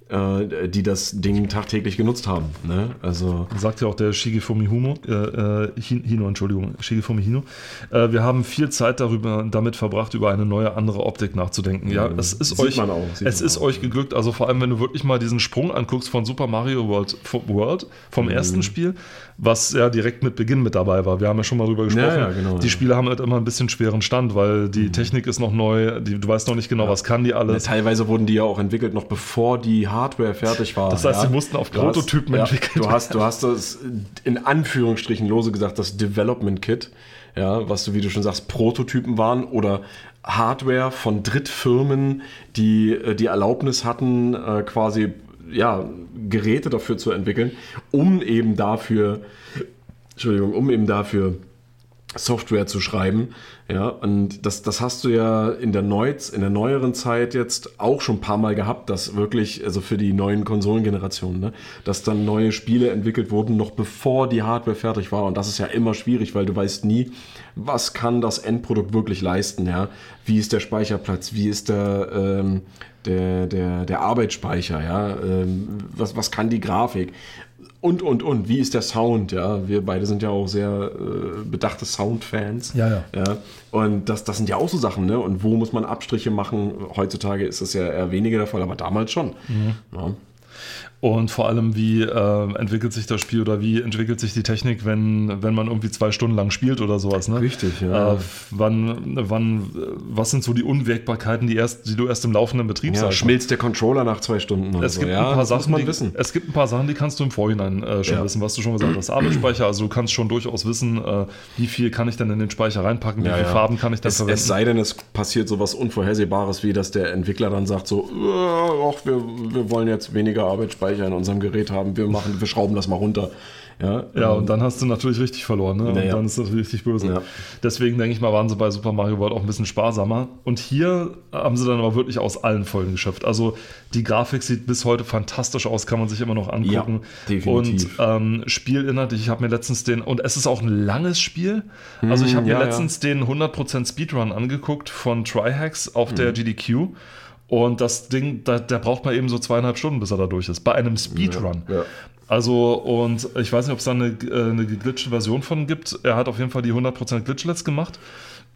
äh, die das Ding tagtäglich genutzt haben. Ne? Also Sagt ja auch der Shigefumi Humo, äh, äh, Hin- Hino, Entschuldigung, Shigefumi Hino. Äh, wir haben viel Zeit darüber, damit verbracht, über eine neue, andere Optik nachzudenken. Ja, es ist Sieht euch, man auch, es ist auch, euch geglückt. Also vor allem, wenn du wirklich mal diesen Sprung anguckst von Super Mario World, World vom Mhm. ersten Spiel, was ja direkt mit Beginn mit dabei war. Wir haben ja schon mal drüber gesprochen. ja, genau, die ja. Spiele haben halt immer ein bisschen schweren Stand, weil die Technik ist noch neu, die, du weißt noch nicht genau, was kann die alles. teilweise wurden die ja auch entwickelt, noch bevor die Hardware fertig war. Das heißt, ja? sie mussten auf Du hast- Prototypen ja, entwickelt Du hast, du hast das in Anführungsstrichen lose gesagt, das Development Kit, ja, was, wie du schon sagst, Prototypen waren oder Hardware von Drittfirmen, die äh, die Erlaubnis hatten, äh, quasi ja, Geräte dafür zu entwickeln, um eben dafür, Entschuldigung, um eben dafür Software zu schreiben. Ja, und das, das hast du ja in der, Neuz, in der neueren Zeit jetzt auch schon ein paar Mal gehabt, dass wirklich, also für die neuen Konsolengenerationen, ne, dass dann neue Spiele entwickelt wurden, noch bevor die Hardware fertig war. Und das ist ja immer schwierig, weil du weißt nie, was kann das Endprodukt wirklich leisten, ja. Wie ist der Speicherplatz, wie ist der, ähm, der, der, der Arbeitsspeicher, ja, ähm, was, was kann die Grafik? Und, und, und, wie ist der Sound, ja? Wir beide sind ja auch sehr äh, bedachte Soundfans. Ja, ja. ja. Und das, das sind ja auch so Sachen, ne? Und wo muss man Abstriche machen? Heutzutage ist das ja eher weniger der Fall, aber damals schon. Mhm. Ja. Und vor allem, wie äh, entwickelt sich das Spiel oder wie entwickelt sich die Technik, wenn, wenn man irgendwie zwei Stunden lang spielt oder sowas, ne? Richtig, ja. Äh, wann, wann, was sind so die Unwägbarkeiten, die, erst, die du erst im laufenden Betrieb Ja, sagst? schmilzt der Controller nach zwei Stunden Es so. gibt, ja, ein paar Sachen, die, wissen. es gibt ein paar Sachen, die kannst du im Vorhinein äh, schon Ja. wissen, was du schon gesagt hast. Arbeitsspeicher, also du kannst schon durchaus wissen, äh, wie viel kann ich denn in den Speicher reinpacken, wie Ja, viele. Farben kann ich denn Es, verwenden. es sei denn, es passiert sowas Unvorhersehbares, wie dass der Entwickler dann sagt so, äh, ach, wir, wir wollen jetzt weniger Arbeitsspeicher in unserem Gerät haben, wir machen, wir schrauben das mal runter. Ja, Ja, ähm, und dann hast du natürlich richtig verloren, ne? Und Naja. dann ist das richtig böse. Ja. Deswegen denke ich mal, waren sie bei Super Mario World auch ein bisschen sparsamer. Und hier haben sie dann aber wirklich aus allen Folgen geschöpft. Also die Grafik sieht bis heute fantastisch aus, kann man sich immer noch angucken. Ja, definitiv. Und ähm, Spielinhalt, ich habe mir letztens den, und es ist auch ein langes Spiel. Also ich habe ja, mir letztens den 100% Speedrun angeguckt von Trihex auf Mhm. der GDQ. Und das Ding, da, der braucht man eben so zweieinhalb Stunden, bis er da durch ist. Bei einem Speedrun. Ja, ja. Also, und ich weiß nicht, ob es da eine, äh, eine geglitschte Version von gibt. Er hat auf jeden Fall die 100% Glitchlets gemacht.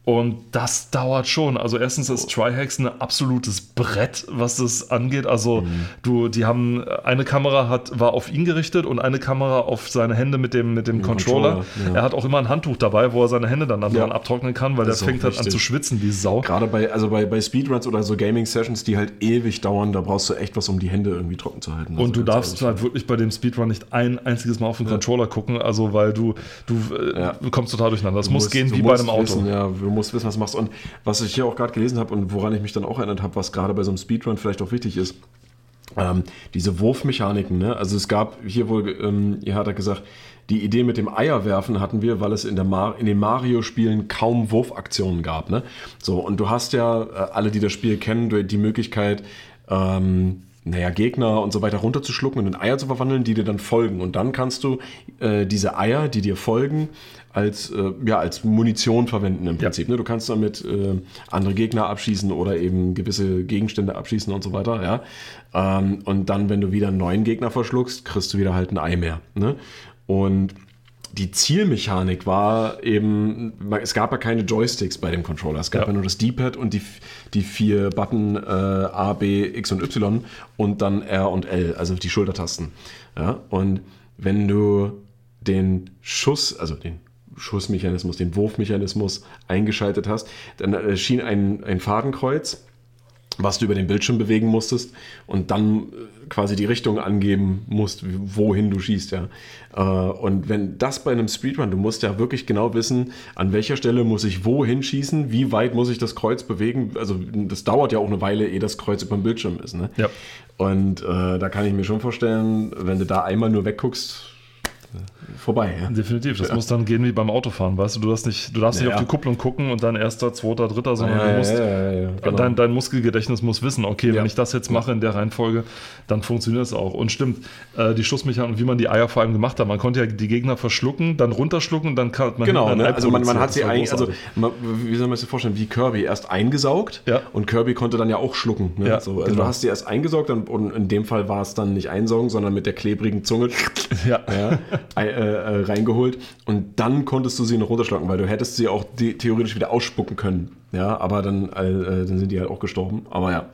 Und das dauert schon. Also erstens ist Trihex ein absolutes Brett, was das angeht. Also Mhm. du, die haben eine Kamera hat war auf ihn gerichtet und eine Kamera auf seine Hände mit dem mit dem Controller. Controller, ja. Er hat auch immer ein Handtuch dabei, wo er seine Hände dann dran Ja. abtrocknen kann, weil Das der fängt halt an zu schwitzen wie Sau. Gerade bei, also bei, bei Speedruns oder so Gaming-Sessions, die halt ewig dauern, da brauchst du echt was, um die Hände irgendwie trocken zu halten. Also Und du ganz darfst halt wirklich bei dem Speedrun nicht ein einziges Mal auf den Controller gucken, also weil du, du äh, Ja. kommst total durcheinander. Das Du muss musst- gehen du wie bei einem Auto. Wissen, ja, du musst wissen, was du machst. Und was ich hier auch gerade gelesen habe und woran ich mich dann auch erinnert habe, was gerade bei so einem Speedrun vielleicht auch wichtig ist, ähm, diese Wurfmechaniken. Ne? Also es gab hier wohl, ähm, ihr hat gesagt, die Idee mit dem Eierwerfen hatten wir, weil es in, der Mar in den Mario-Spielen kaum Wurfaktionen gab. Ne? So, und du hast ja, äh, alle, die das Spiel kennen, die Möglichkeit, ähm, naja, Gegner und so weiter runterzuschlucken und in Eier zu verwandeln, die dir dann folgen. Und dann kannst du äh, diese Eier, die dir folgen, als, äh, ja, als Munition verwenden im Prinzip. Ne? Du kannst damit äh, andere Gegner abschießen oder eben gewisse Gegenstände abschießen und so weiter. Ja? Ähm, und dann, wenn du wieder einen neuen Gegner verschluckst, kriegst du wieder halt ein Ei mehr. Ne? Und die Zielmechanik war eben, es gab ja keine Joysticks bei dem Controller. Es gab ja, Ja. nur das D-Pad und die, die vier Button äh, A, B, X und Y und dann R und L, also die Schultertasten. Ja, und wenn du den Schuss, also den Schussmechanismus, den Wurfmechanismus eingeschaltet hast, dann erschien ein, ein Fadenkreuz was du über den Bildschirm bewegen musstest und dann äh, quasi die Richtung angeben musst, wohin du schießt, ja. Äh, Und wenn das bei einem Speedrun, du musst ja wirklich genau wissen, an welcher Stelle muss ich wohin schießen, wie weit muss ich das Kreuz bewegen. Also das dauert ja auch eine Weile, ehe das Kreuz über dem Bildschirm ist. Ne? Ja. Und äh, da kann ich mir schon vorstellen, wenn du da einmal nur wegguckst, vorbei. Ja? Definitiv. Das muss dann gehen wie beim Autofahren, weißt du? Du darfst nicht, du darfst Ja, nicht auf ja. die Kupplung gucken und dann erster, zweiter, dritter, sondern Ja, du musst. ja, ja, ja, genau. Dein, dein Muskelgedächtnis muss wissen, okay, Ja. wenn ich das jetzt mache in der Reihenfolge, dann funktioniert es auch. Und stimmt, äh, die Schussmechanik, wie man die Eier vor allem gemacht hat, man konnte ja die Gegner verschlucken, dann runterschlucken, dann kann man Genau, ne? Also man, man hat sie eigentlich, also man, wie soll man sich das vorstellen, wie Kirby erst eingesaugt Ja. und Kirby konnte dann ja auch schlucken. Ne? Ja, so, also genau. du hast sie erst eingesaugt und, und in dem Fall war es dann nicht einsaugen, sondern mit der klebrigen Zunge ja. ja, ei- äh, äh, reingeholt und dann konntest du sie noch runterschlucken, weil du hättest sie auch theoretisch wieder ausspucken können. Ja, aber dann, äh, dann sind die halt auch gestorben. Aber ja.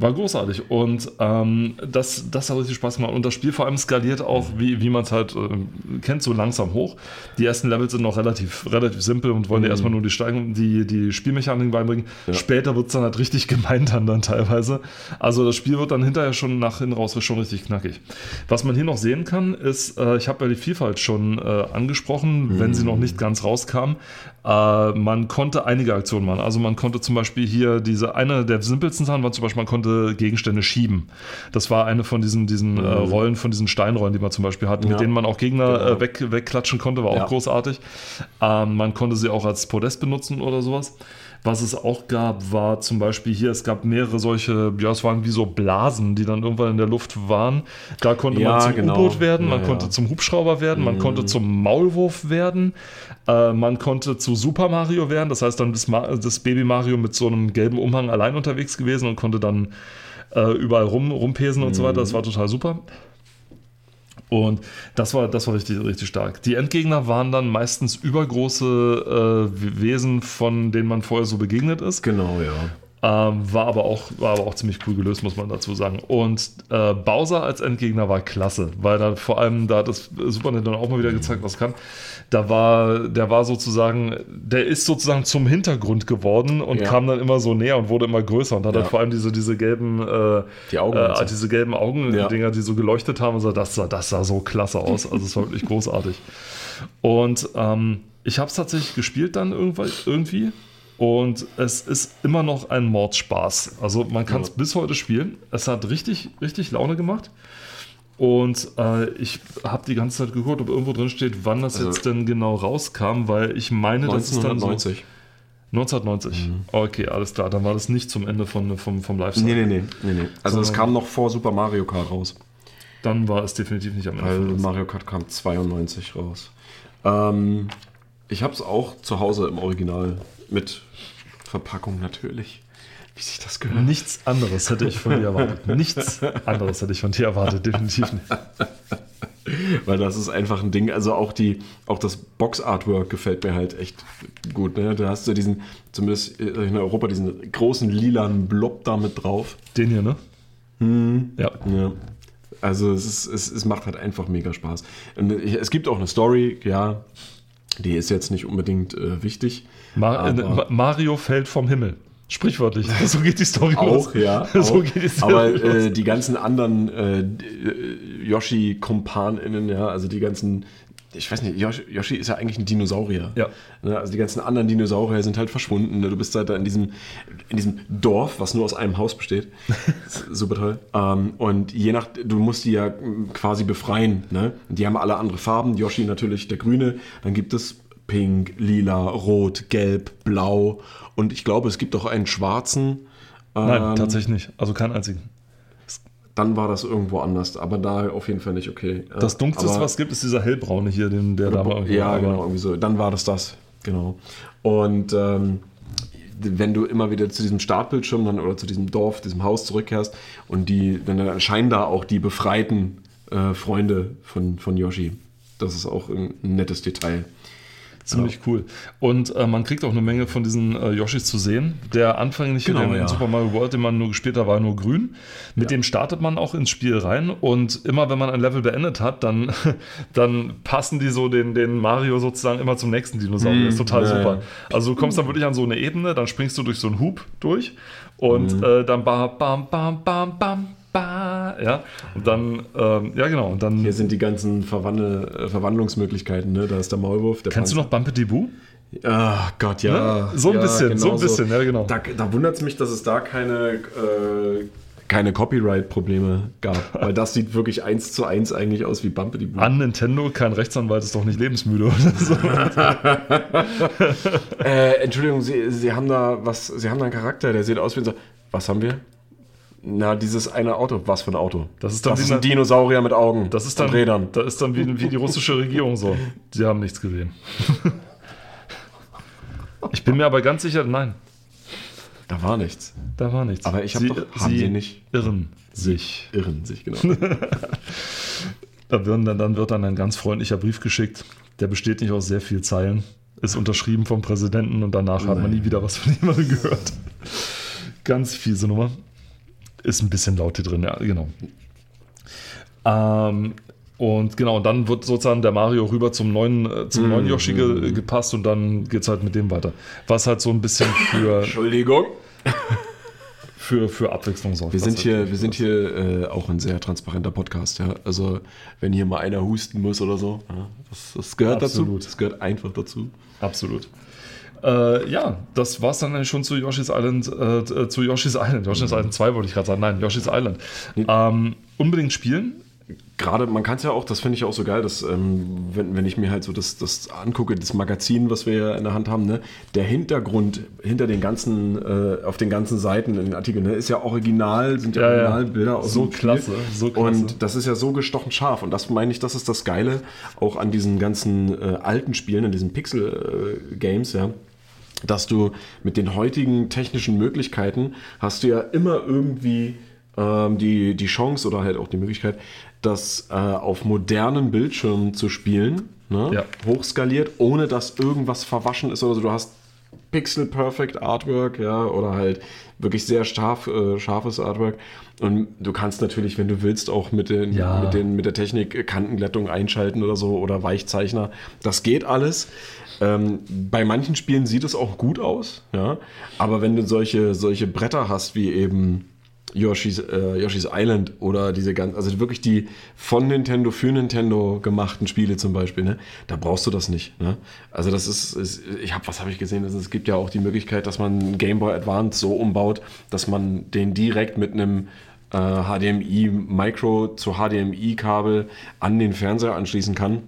War großartig und ähm, das, das hat richtig Spaß gemacht. Und das Spiel vor allem skaliert auch, wie, wie man es halt äh, kennt, so langsam hoch. Die ersten Levels sind noch relativ, relativ simpel und wollen dir erstmal nur die Steigung, die, die Spielmechaniken beibringen. Später wird es dann halt richtig [LAUGHS] gemein dann, dann teilweise. Also das Spiel wird dann hinterher schon nach hinten raus schon richtig knackig. Was man hier noch sehen kann, ist, äh, ich habe ja die Vielfalt schon äh, angesprochen, wenn sie noch nicht ganz rauskam. Äh, man konnte einige Aktionen machen. Also man konnte zum Beispiel hier diese, eine der simpelsten Sachen war zum Beispiel, man konnte Gegenstände schieben. Das war eine von diesen, diesen äh, Rollen, von diesen Steinrollen, die man zum Beispiel hatte, Ja. mit denen man auch Gegner Genau. äh, weg, wegklatschen konnte, war auch Ja. großartig. Ähm, man konnte sie auch als Podest benutzen oder sowas. Was es auch gab, war zum Beispiel hier, es gab mehrere solche, ja, es waren wie so Blasen, die dann irgendwann in der Luft waren. Da konnte Ja, man zum genau. U-Boot werden, man Ja, konnte ja. zum Hubschrauber werden, man konnte zum Maulwurf werden, äh, man konnte zu Super Mario werden. Das heißt, dann ist Ma das Baby Mario mit so einem gelben Umhang allein unterwegs gewesen und konnte dann äh, überall rum, rumpesen und so weiter. Das war total super. Und das war, das war richtig, richtig stark. Die Endgegner waren dann meistens übergroße äh, Wesen, von denen man vorher so begegnet ist. Genau, ja. Ähm, war, aber auch, war aber auch ziemlich cool gelöst, muss man dazu sagen. Und äh, Bowser als Endgegner war klasse, weil da vor allem, da hat das Super Nintendo auch mal wieder gezeigt, was kann. Da war, der war sozusagen, der ist sozusagen zum Hintergrund geworden und Ja. kam dann immer so näher und wurde immer größer und hat Ja. dann vor allem diese, diese gelben, äh, Die Augen äh, diese gelben Augen, Ja. Dinger, die so geleuchtet haben und so, das sah, das sah so klasse aus. Also es war wirklich großartig. Und ähm, ich habe es tatsächlich gespielt dann irgendwie. Und es ist immer noch ein Mordspaß. Also man kann es Ja. bis heute spielen. Es hat richtig, richtig Laune gemacht. Und äh, ich habe die ganze Zeit geguckt, ob irgendwo drin steht, wann das Also- jetzt denn genau rauskam, weil ich meine, das ist dann so 1990. 1990. Okay, alles klar. Dann war das nicht zum Ende von, vom, vom Lifestyle. Nee, nee, nee, nee. Also es kam noch vor Super Mario Kart raus. Dann war es definitiv nicht am Ende. Weil. Mario Kart kam 92 raus. Ähm, ich habe es auch zu Hause im Original mit Verpackung natürlich. Wie sich das gehört. Nichts anderes hätte ich von dir erwartet. [LAUGHS] Nichts anderes hätte ich von dir erwartet, definitiv nicht. [LAUGHS] Weil das ist einfach ein Ding. Also auch die, auch das Box-Artwork gefällt mir halt echt gut. Ne? Da hast du diesen, zumindest in Europa, diesen großen lilanen Blob da mit drauf. Den hier, ne? Hm. Ja. Ja. Also es, ist, es, es macht halt einfach mega Spaß. Und es gibt auch eine Story, ja, die ist jetzt nicht unbedingt äh, wichtig. Ma Aber- äh, Ma- Mario fällt vom Himmel. Sprichwörtlich. [LAUGHS] So geht die Story los. Auch, ja. [LAUGHS] so auch. geht die Story Aber los. äh, die ganzen anderen äh, Yoshi-KumpanInnen, ja, also die ganzen, ich weiß nicht, Yoshi, ist ja eigentlich ein Dinosaurier. Ja. Ne, also die ganzen anderen Dinosaurier sind halt verschwunden. Ne? Du bist halt da in diesem, in diesem Dorf, was nur aus einem Haus besteht. [LAUGHS] Super toll. Ähm, und je nach, du musst die ja mm, quasi befreien. Ne? Die haben alle andere Farben. Yoshi natürlich der grüne. Dann gibt es Pink, Lila, Rot, Gelb, Blau. Und ich glaube, es gibt auch einen schwarzen. Nein, Ähm, tatsächlich nicht. Also keinen einzigen. Dann war das irgendwo anders, aber da auf jeden Fall nicht okay. Äh, Das Dunkelste, aber- was es gibt, ist dieser hellbraune hier, den, der da irgendwo Ja, war. genau, irgendwie so. Dann war das das, genau. Und ähm, wenn du immer wieder zu diesem Startbildschirm dann oder zu diesem Dorf, diesem Haus zurückkehrst und die, dann erscheinen da auch die befreiten äh, Freunde von, von Yoshi. Das ist auch ein nettes Detail. Ziemlich cool. Und äh, man kriegt auch eine Menge von diesen äh, Yoshis zu sehen. Der anfängliche Genau, der in ja. Super Mario World, den man nur gespielt hat, war nur grün. Mit dem startet man auch ins Spiel rein und immer wenn man ein Level beendet hat, dann, [LAUGHS] dann passen die so den, den Mario sozusagen immer zum nächsten Dinosaurier. Das ist total Hm, ja, super. ja. Also du kommst dann wirklich an so eine Ebene, dann springst du durch so einen Hub durch und Hm. äh, dann bam, bam, bam, bam, bam, ba, ja. Und dann, ähm, ja genau, und dann. Hier sind die ganzen Verwandel äh, Verwandlungsmöglichkeiten, ne? Da ist der Maulwurf. Der Kennst du noch Bumpety Boo? Ach Gott, ja. Ne? So ein ja, bisschen, so ein genau bisschen, ja, genau. Da, da wundert es mich, dass es da keine, äh, keine Copyright-Probleme gab. [LAUGHS] weil das sieht wirklich eins zu eins eigentlich aus wie Bumpety Boo. An Nintendo, kein Rechtsanwalt ist doch nicht lebensmüde oder [LAUGHS] so. Äh, Entschuldigung, Sie, Sie haben da was, Sie haben da einen Charakter, der sieht aus wie so. Was haben wir? Na, dieses eine Auto. Was für ein Auto? Das ist dann das wie ist ein Dinosaurier mit Augen. Das ist und dann, Rädern. das ist dann wie, wie die russische Regierung so. Sie haben nichts gesehen. [LAUGHS] Ich bin mir aber ganz sicher, nein, Da war nichts. da war nichts. Aber ich hab doch- haben Sie nicht? irren sich. Irren sich, genau. [LAUGHS] Da werden dann, dann wird dann ein ganz freundlicher Brief geschickt. Der besteht nicht aus sehr vielen Zeilen, ist unterschrieben vom Präsidenten und danach hat man nie wieder was von jemandem gehört. Ganz fiese Nummer. Ist ein bisschen laut hier drin, ja, genau. Ähm, und genau, und dann wird sozusagen der Mario rüber zum neuen, äh, zum neuen Yoshi ge gepasst und dann geht es halt mit dem weiter. Was halt so ein bisschen für, [LAUGHS] Entschuldigung. [LAUGHS] für, für Abwechslung sorgt. Wir sind halt- hier, wir sind hier äh, auch ein sehr transparenter Podcast, ja. Also wenn hier mal einer husten muss oder so, ja, das, das gehört Absolut. dazu. Das gehört einfach dazu. Absolut. Äh, ja, das war es dann schon zu Yoshi's Island, äh, äh, zu Yoshi's Island. Yoshi's Island 2 wollte ich gerade sagen. Nein, Yoshi's Island. Ähm, unbedingt spielen. Gerade, man kann es ja auch, das finde ich auch so geil, dass, ähm, wenn, wenn ich mir halt so das, das angucke, das Magazin, was wir ja in der Hand haben, ne, der Hintergrund hinter den ganzen, äh, auf den ganzen Seiten in den Artikeln, ne, ist ja original, sind ja, Ja, ja. Originalbilder aus So dem Spiel. klasse, so klasse. Und das ist ja so gestochen scharf. Und das meine ich, das ist das Geile auch an diesen ganzen äh, alten Spielen, an diesen Pixel-Games, ja dass du mit den heutigen technischen Möglichkeiten hast du ja immer irgendwie ähm, die, die Chance oder halt auch die Möglichkeit, das äh, auf modernen Bildschirmen zu spielen, ne? Ja. hochskaliert, ohne dass irgendwas verwaschen ist oder so. Du hast Pixel Perfect Artwork, ja, oder halt wirklich sehr scharf, äh, scharfes Artwork. Und du kannst natürlich, wenn du willst, auch mit, den, Ja. mit, den, mit der Technik Kantenglättung einschalten oder so oder Weichzeichner. Das geht alles. Ähm, bei manchen Spielen sieht es auch gut aus, ja. Aber wenn du solche, solche Bretter hast, wie eben Yoshi's, äh, Yoshi's Island oder diese ganzen, also wirklich die von Nintendo für Nintendo gemachten Spiele zum Beispiel, ne, da brauchst du das nicht. Ne? Also das ist, ist ich habe, was habe ich gesehen? Also es gibt ja auch die Möglichkeit, dass man Game Boy Advance so umbaut, dass man den direkt mit einem äh, HDMI Micro zu HDMI Kabel an den Fernseher anschließen kann.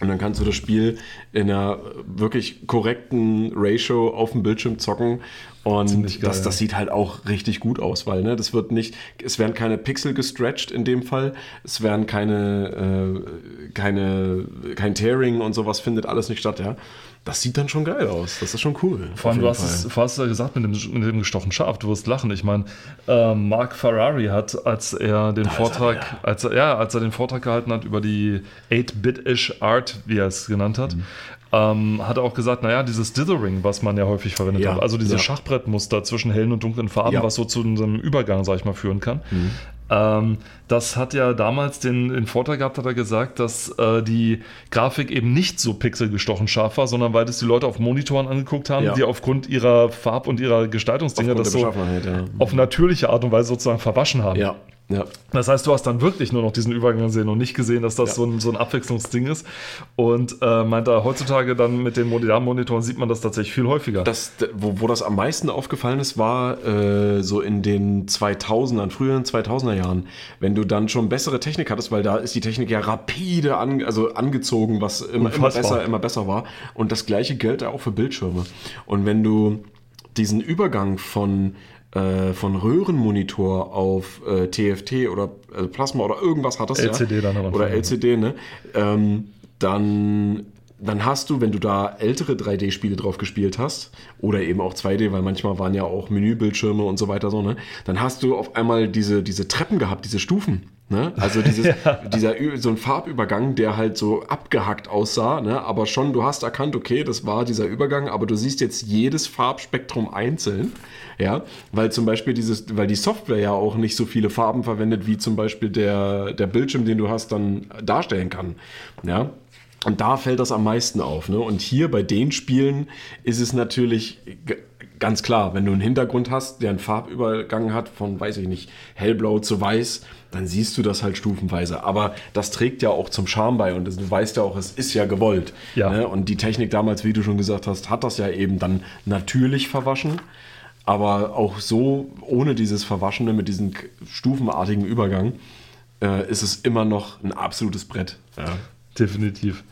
Und dann kannst du das Spiel in einer wirklich korrekten Ratio auf dem Bildschirm zocken. Und das, das ja. sieht halt auch richtig gut aus, weil ne, das wird nicht, es werden keine Pixel gestretched in dem Fall, es werden keine, äh, keine, kein Tearing und sowas findet alles nicht statt, ja. Das sieht dann schon geil aus. Das ist schon cool. Vor allem, du hast, es, du hast ja gesagt, mit dem, mit dem gestochen Schaf, du wirst lachen. Ich meine, äh, Mark Ferrari hat, als er den Vortrag, er, als er, ja, als er den Vortrag gehalten hat über die 8-Bit-ish Art, wie er es genannt Mhm. Hat, ähm, hat er auch gesagt, naja, dieses Dithering, was man ja häufig verwendet Ja, hat, also diese ja. Schachbrettmuster zwischen hellen und dunklen Farben, Ja. was so zu einem Übergang, sag ich mal, führen kann. Mhm. Ähm, das hat ja damals den, den Vorteil gehabt, hat er gesagt, dass äh, die Grafik eben nicht so pixelgestochen scharf war, sondern weil das die Leute auf Monitoren angeguckt haben, Ja. die aufgrund ihrer Farb- und ihrer Gestaltungsdinge Aufgrund das so ja. auf natürliche Art und Weise sozusagen verwaschen haben. Ja, ja. Das heißt, du hast dann wirklich nur noch diesen Übergang gesehen und nicht gesehen, dass das Ja. so, ein, so ein Abwechslungsding ist. Und äh, meint er, heutzutage dann mit den modernen Monitoren sieht man das tatsächlich viel häufiger. Das, wo, wo das am meisten aufgefallen ist, war äh, so in den 2000ern, früheren 2000er Jahren, wenn du dann schon bessere Technik hattest, weil da ist die Technik ja rapide an, also angezogen, was immer, immer besser, immer besser war. Und das gleiche gilt auch für Bildschirme. Und wenn du diesen Übergang von äh, von Röhrenmonitor auf äh, TFT oder äh, Plasma oder irgendwas hattest, LCD ja, dann oder. LCD, ne, ähm, dann dann hast du, wenn du da ältere 3D-Spiele drauf gespielt hast, oder eben auch 2D, weil manchmal waren ja auch Menübildschirme und so weiter so, ne? Dann hast du auf einmal diese, diese Treppen gehabt, diese Stufen. Ne? Also dieses, [LAUGHS] ja. dieser so ein Farbübergang, der halt so abgehackt aussah, ne? aber schon du hast erkannt, okay, das war dieser Übergang, aber du siehst jetzt jedes Farbspektrum einzeln, ja, weil zum Beispiel dieses, weil die Software ja auch nicht so viele Farben verwendet, wie zum Beispiel der, der Bildschirm, den du hast, dann darstellen kann, ja. Und da fällt das am meisten auf. Ne? Und hier bei den Spielen ist es natürlich ganz klar, wenn du einen Hintergrund hast, der einen Farbübergang hat von, weiß ich nicht, hellblau zu weiß, dann siehst du das halt stufenweise. Aber das trägt ja auch zum Charme bei und du weißt ja auch, es ist ja gewollt. Ja. Ne? Und die Technik damals, wie du schon gesagt hast, hat das ja eben dann natürlich verwaschen. Aber auch so, ohne dieses Verwaschene, mit diesem stufenartigen Übergang, äh, ist es immer noch ein absolutes Brett. Ja. Definitiv.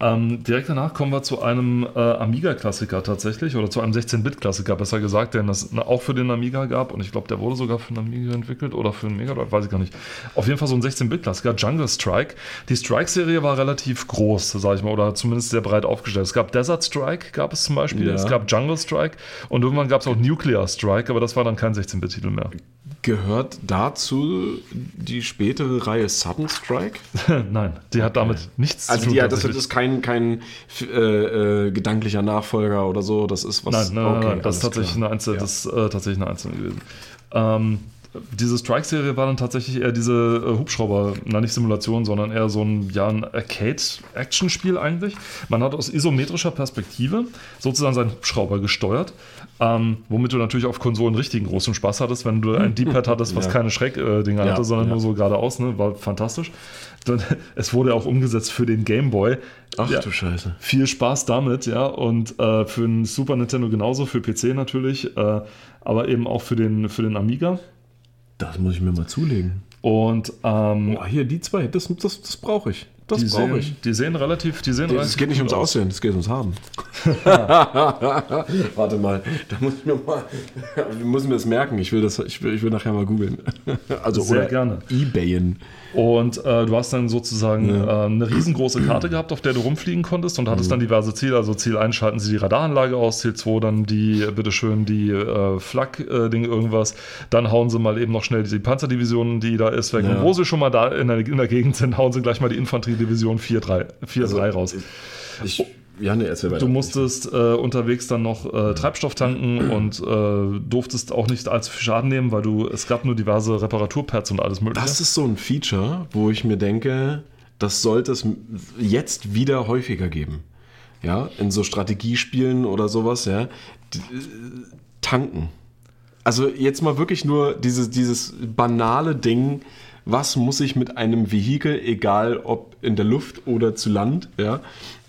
Ähm, direkt danach kommen wir zu einem äh, Amiga-Klassiker tatsächlich, oder zu einem 16-Bit-Klassiker, besser gesagt, den es auch für den Amiga gab und ich glaube, der wurde sogar für den Amiga entwickelt oder für den Mega Drive, weiß ich gar nicht. Auf jeden Fall so ein 16-Bit-Klassiker, Jungle Strike. Die Strike-Serie war relativ groß, sage ich mal, oder zumindest sehr breit aufgestellt. Es gab Desert Strike, gab es zum Beispiel, ja. es gab Jungle Strike und irgendwann gab es auch Nuclear Strike, aber das war dann kein 16-Bit-Titel mehr. Gehört dazu die spätere Reihe Sudden Strike? [LAUGHS] Nein, die hat damit nichts also zu tun. Also das ist kein, kein äh, äh, gedanklicher Nachfolger oder so. Das ist was. Nein, nein, okay, nein das ist tatsächlich eine, Einzel, ja. das, äh, tatsächlich eine Einzelne gewesen. Ähm, diese Strike-Serie war dann tatsächlich eher diese äh, Hubschrauber, na nicht Simulation, sondern eher so ein, ja, ein Arcade-Action-Spiel eigentlich. Man hat aus isometrischer Perspektive sozusagen seinen Hubschrauber gesteuert, ähm, womit du natürlich auf Konsolen richtigen großen Spaß hattest, wenn du ein D-Pad [LAUGHS] hattest, was ja. keine Schreckdinger ja, hatte, sondern ja. nur so geradeaus, ne? war fantastisch. Es wurde auch umgesetzt für den Game Boy. Ach ja, du Scheiße. Viel Spaß damit, ja. Und äh, für den Super Nintendo genauso, für PC natürlich, äh, aber eben auch für den, für den Amiga. Das muss ich mir mal zulegen. Und ähm, oh, hier die zwei, das, das, das brauche ich. Das brauche ich. Die sehen relativ, die sehen Es geht nicht ums Aussehen, es geht ums Haben. [LAUGHS] Warte mal, da muss ich mir mal, [LAUGHS] wir müssen mir das merken. Ich will das, ich will, ich will nachher mal googeln. [LAUGHS] Also sehr gerne. eBayen. Und äh, du hast dann sozusagen ja. äh, eine riesengroße Karte [CLEARS THROAT] gehabt, auf der du rumfliegen konntest und hattest mhm. dann diverse Ziele. Also Ziel 1 schalten sie die Radaranlage aus, Ziel 2 dann die, bitteschön, die äh, Flak-Ding irgendwas. Dann hauen sie mal eben noch schnell die Panzerdivision, die da ist, weg. Ja. Und wo sie schon mal da in der, in der Gegend sind, hauen sie gleich mal die Infanteriedivision 4-3 also, raus. Ich, ja, nee, erzähl weiter. Du musstest äh, unterwegs dann noch äh, Treibstoff tanken und äh, durftest auch nicht allzu viel Schaden nehmen, weil du, es gab nur diverse Reparaturpads und alles mögliche. Das ist so ein Feature, wo ich mir denke, das sollte es jetzt wieder häufiger geben. Ja, in so Strategiespielen oder sowas, ja. Tanken. Also jetzt mal wirklich nur dieses, dieses banale Ding, was muss ich mit einem Vehikel, egal ob in der Luft oder zu Land, ja,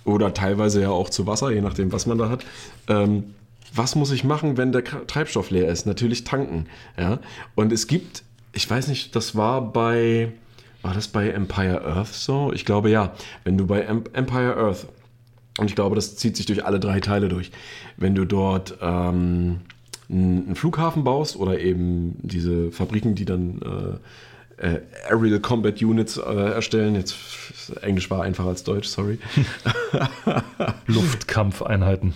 oder teilweise ja auch zu Wasser, je nachdem, was man da hat. Ähm, was muss ich machen, wenn der Treibstoff leer ist? Natürlich tanken. Ja? Und es gibt, ich weiß nicht, das war bei, war das bei Empire Earth so? Ich glaube ja. Wenn du bei Empire Earth, und ich glaube, das zieht sich durch alle drei Teile durch, wenn du dort ähm, einen Flughafen baust oder eben diese Fabriken, die dann äh, äh, Aerial Combat Units äh, erstellen. Jetzt Englisch war einfacher als Deutsch, sorry. [LAUGHS] [LAUGHS] Luftkampfeinheiten.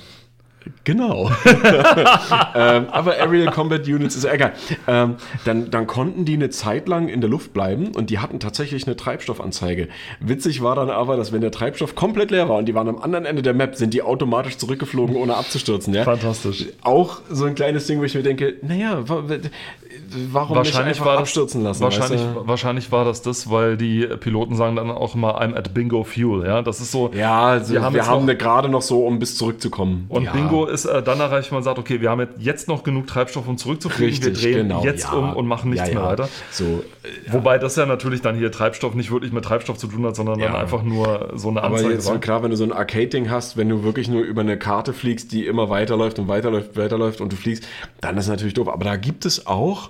Genau. [LAUGHS] ähm, aber Aerial Combat Units ist egal. Ähm, dann, dann konnten die eine Zeit lang in der Luft bleiben und die hatten tatsächlich eine Treibstoffanzeige. Witzig war dann aber, dass wenn der Treibstoff komplett leer war und die waren am anderen Ende der Map, sind die automatisch zurückgeflogen, ohne abzustürzen. Ja? Fantastisch. Auch so ein kleines Ding, wo ich mir denke, naja, warum nicht einfach war abstürzen lassen? Wahrscheinlich, weißt du? wahrscheinlich war das das, weil die Piloten sagen dann auch immer, I'm at Bingo Fuel. Ja, das ist so. Ja, also wir haben, wir haben gerade noch so, um bis zurückzukommen. Und ja. Bingo ist äh, dann erreicht, wenn man sagt, okay, wir haben jetzt noch genug Treibstoff, um zurückzufliegen. Richtig, wir drehen genau. jetzt ja. um und machen nichts ja, mehr weiter. So, äh, Wobei das ja natürlich dann hier Treibstoff nicht wirklich mit Treibstoff zu tun hat, sondern dann einfach nur so eine Anzeige. Aber jetzt war. klar, wenn du so ein Arcade-Ding hast, wenn du wirklich nur über eine Karte fliegst, die immer weiterläuft und weiterläuft, weiterläuft und du fliegst, dann ist natürlich doof. Aber da gibt es auch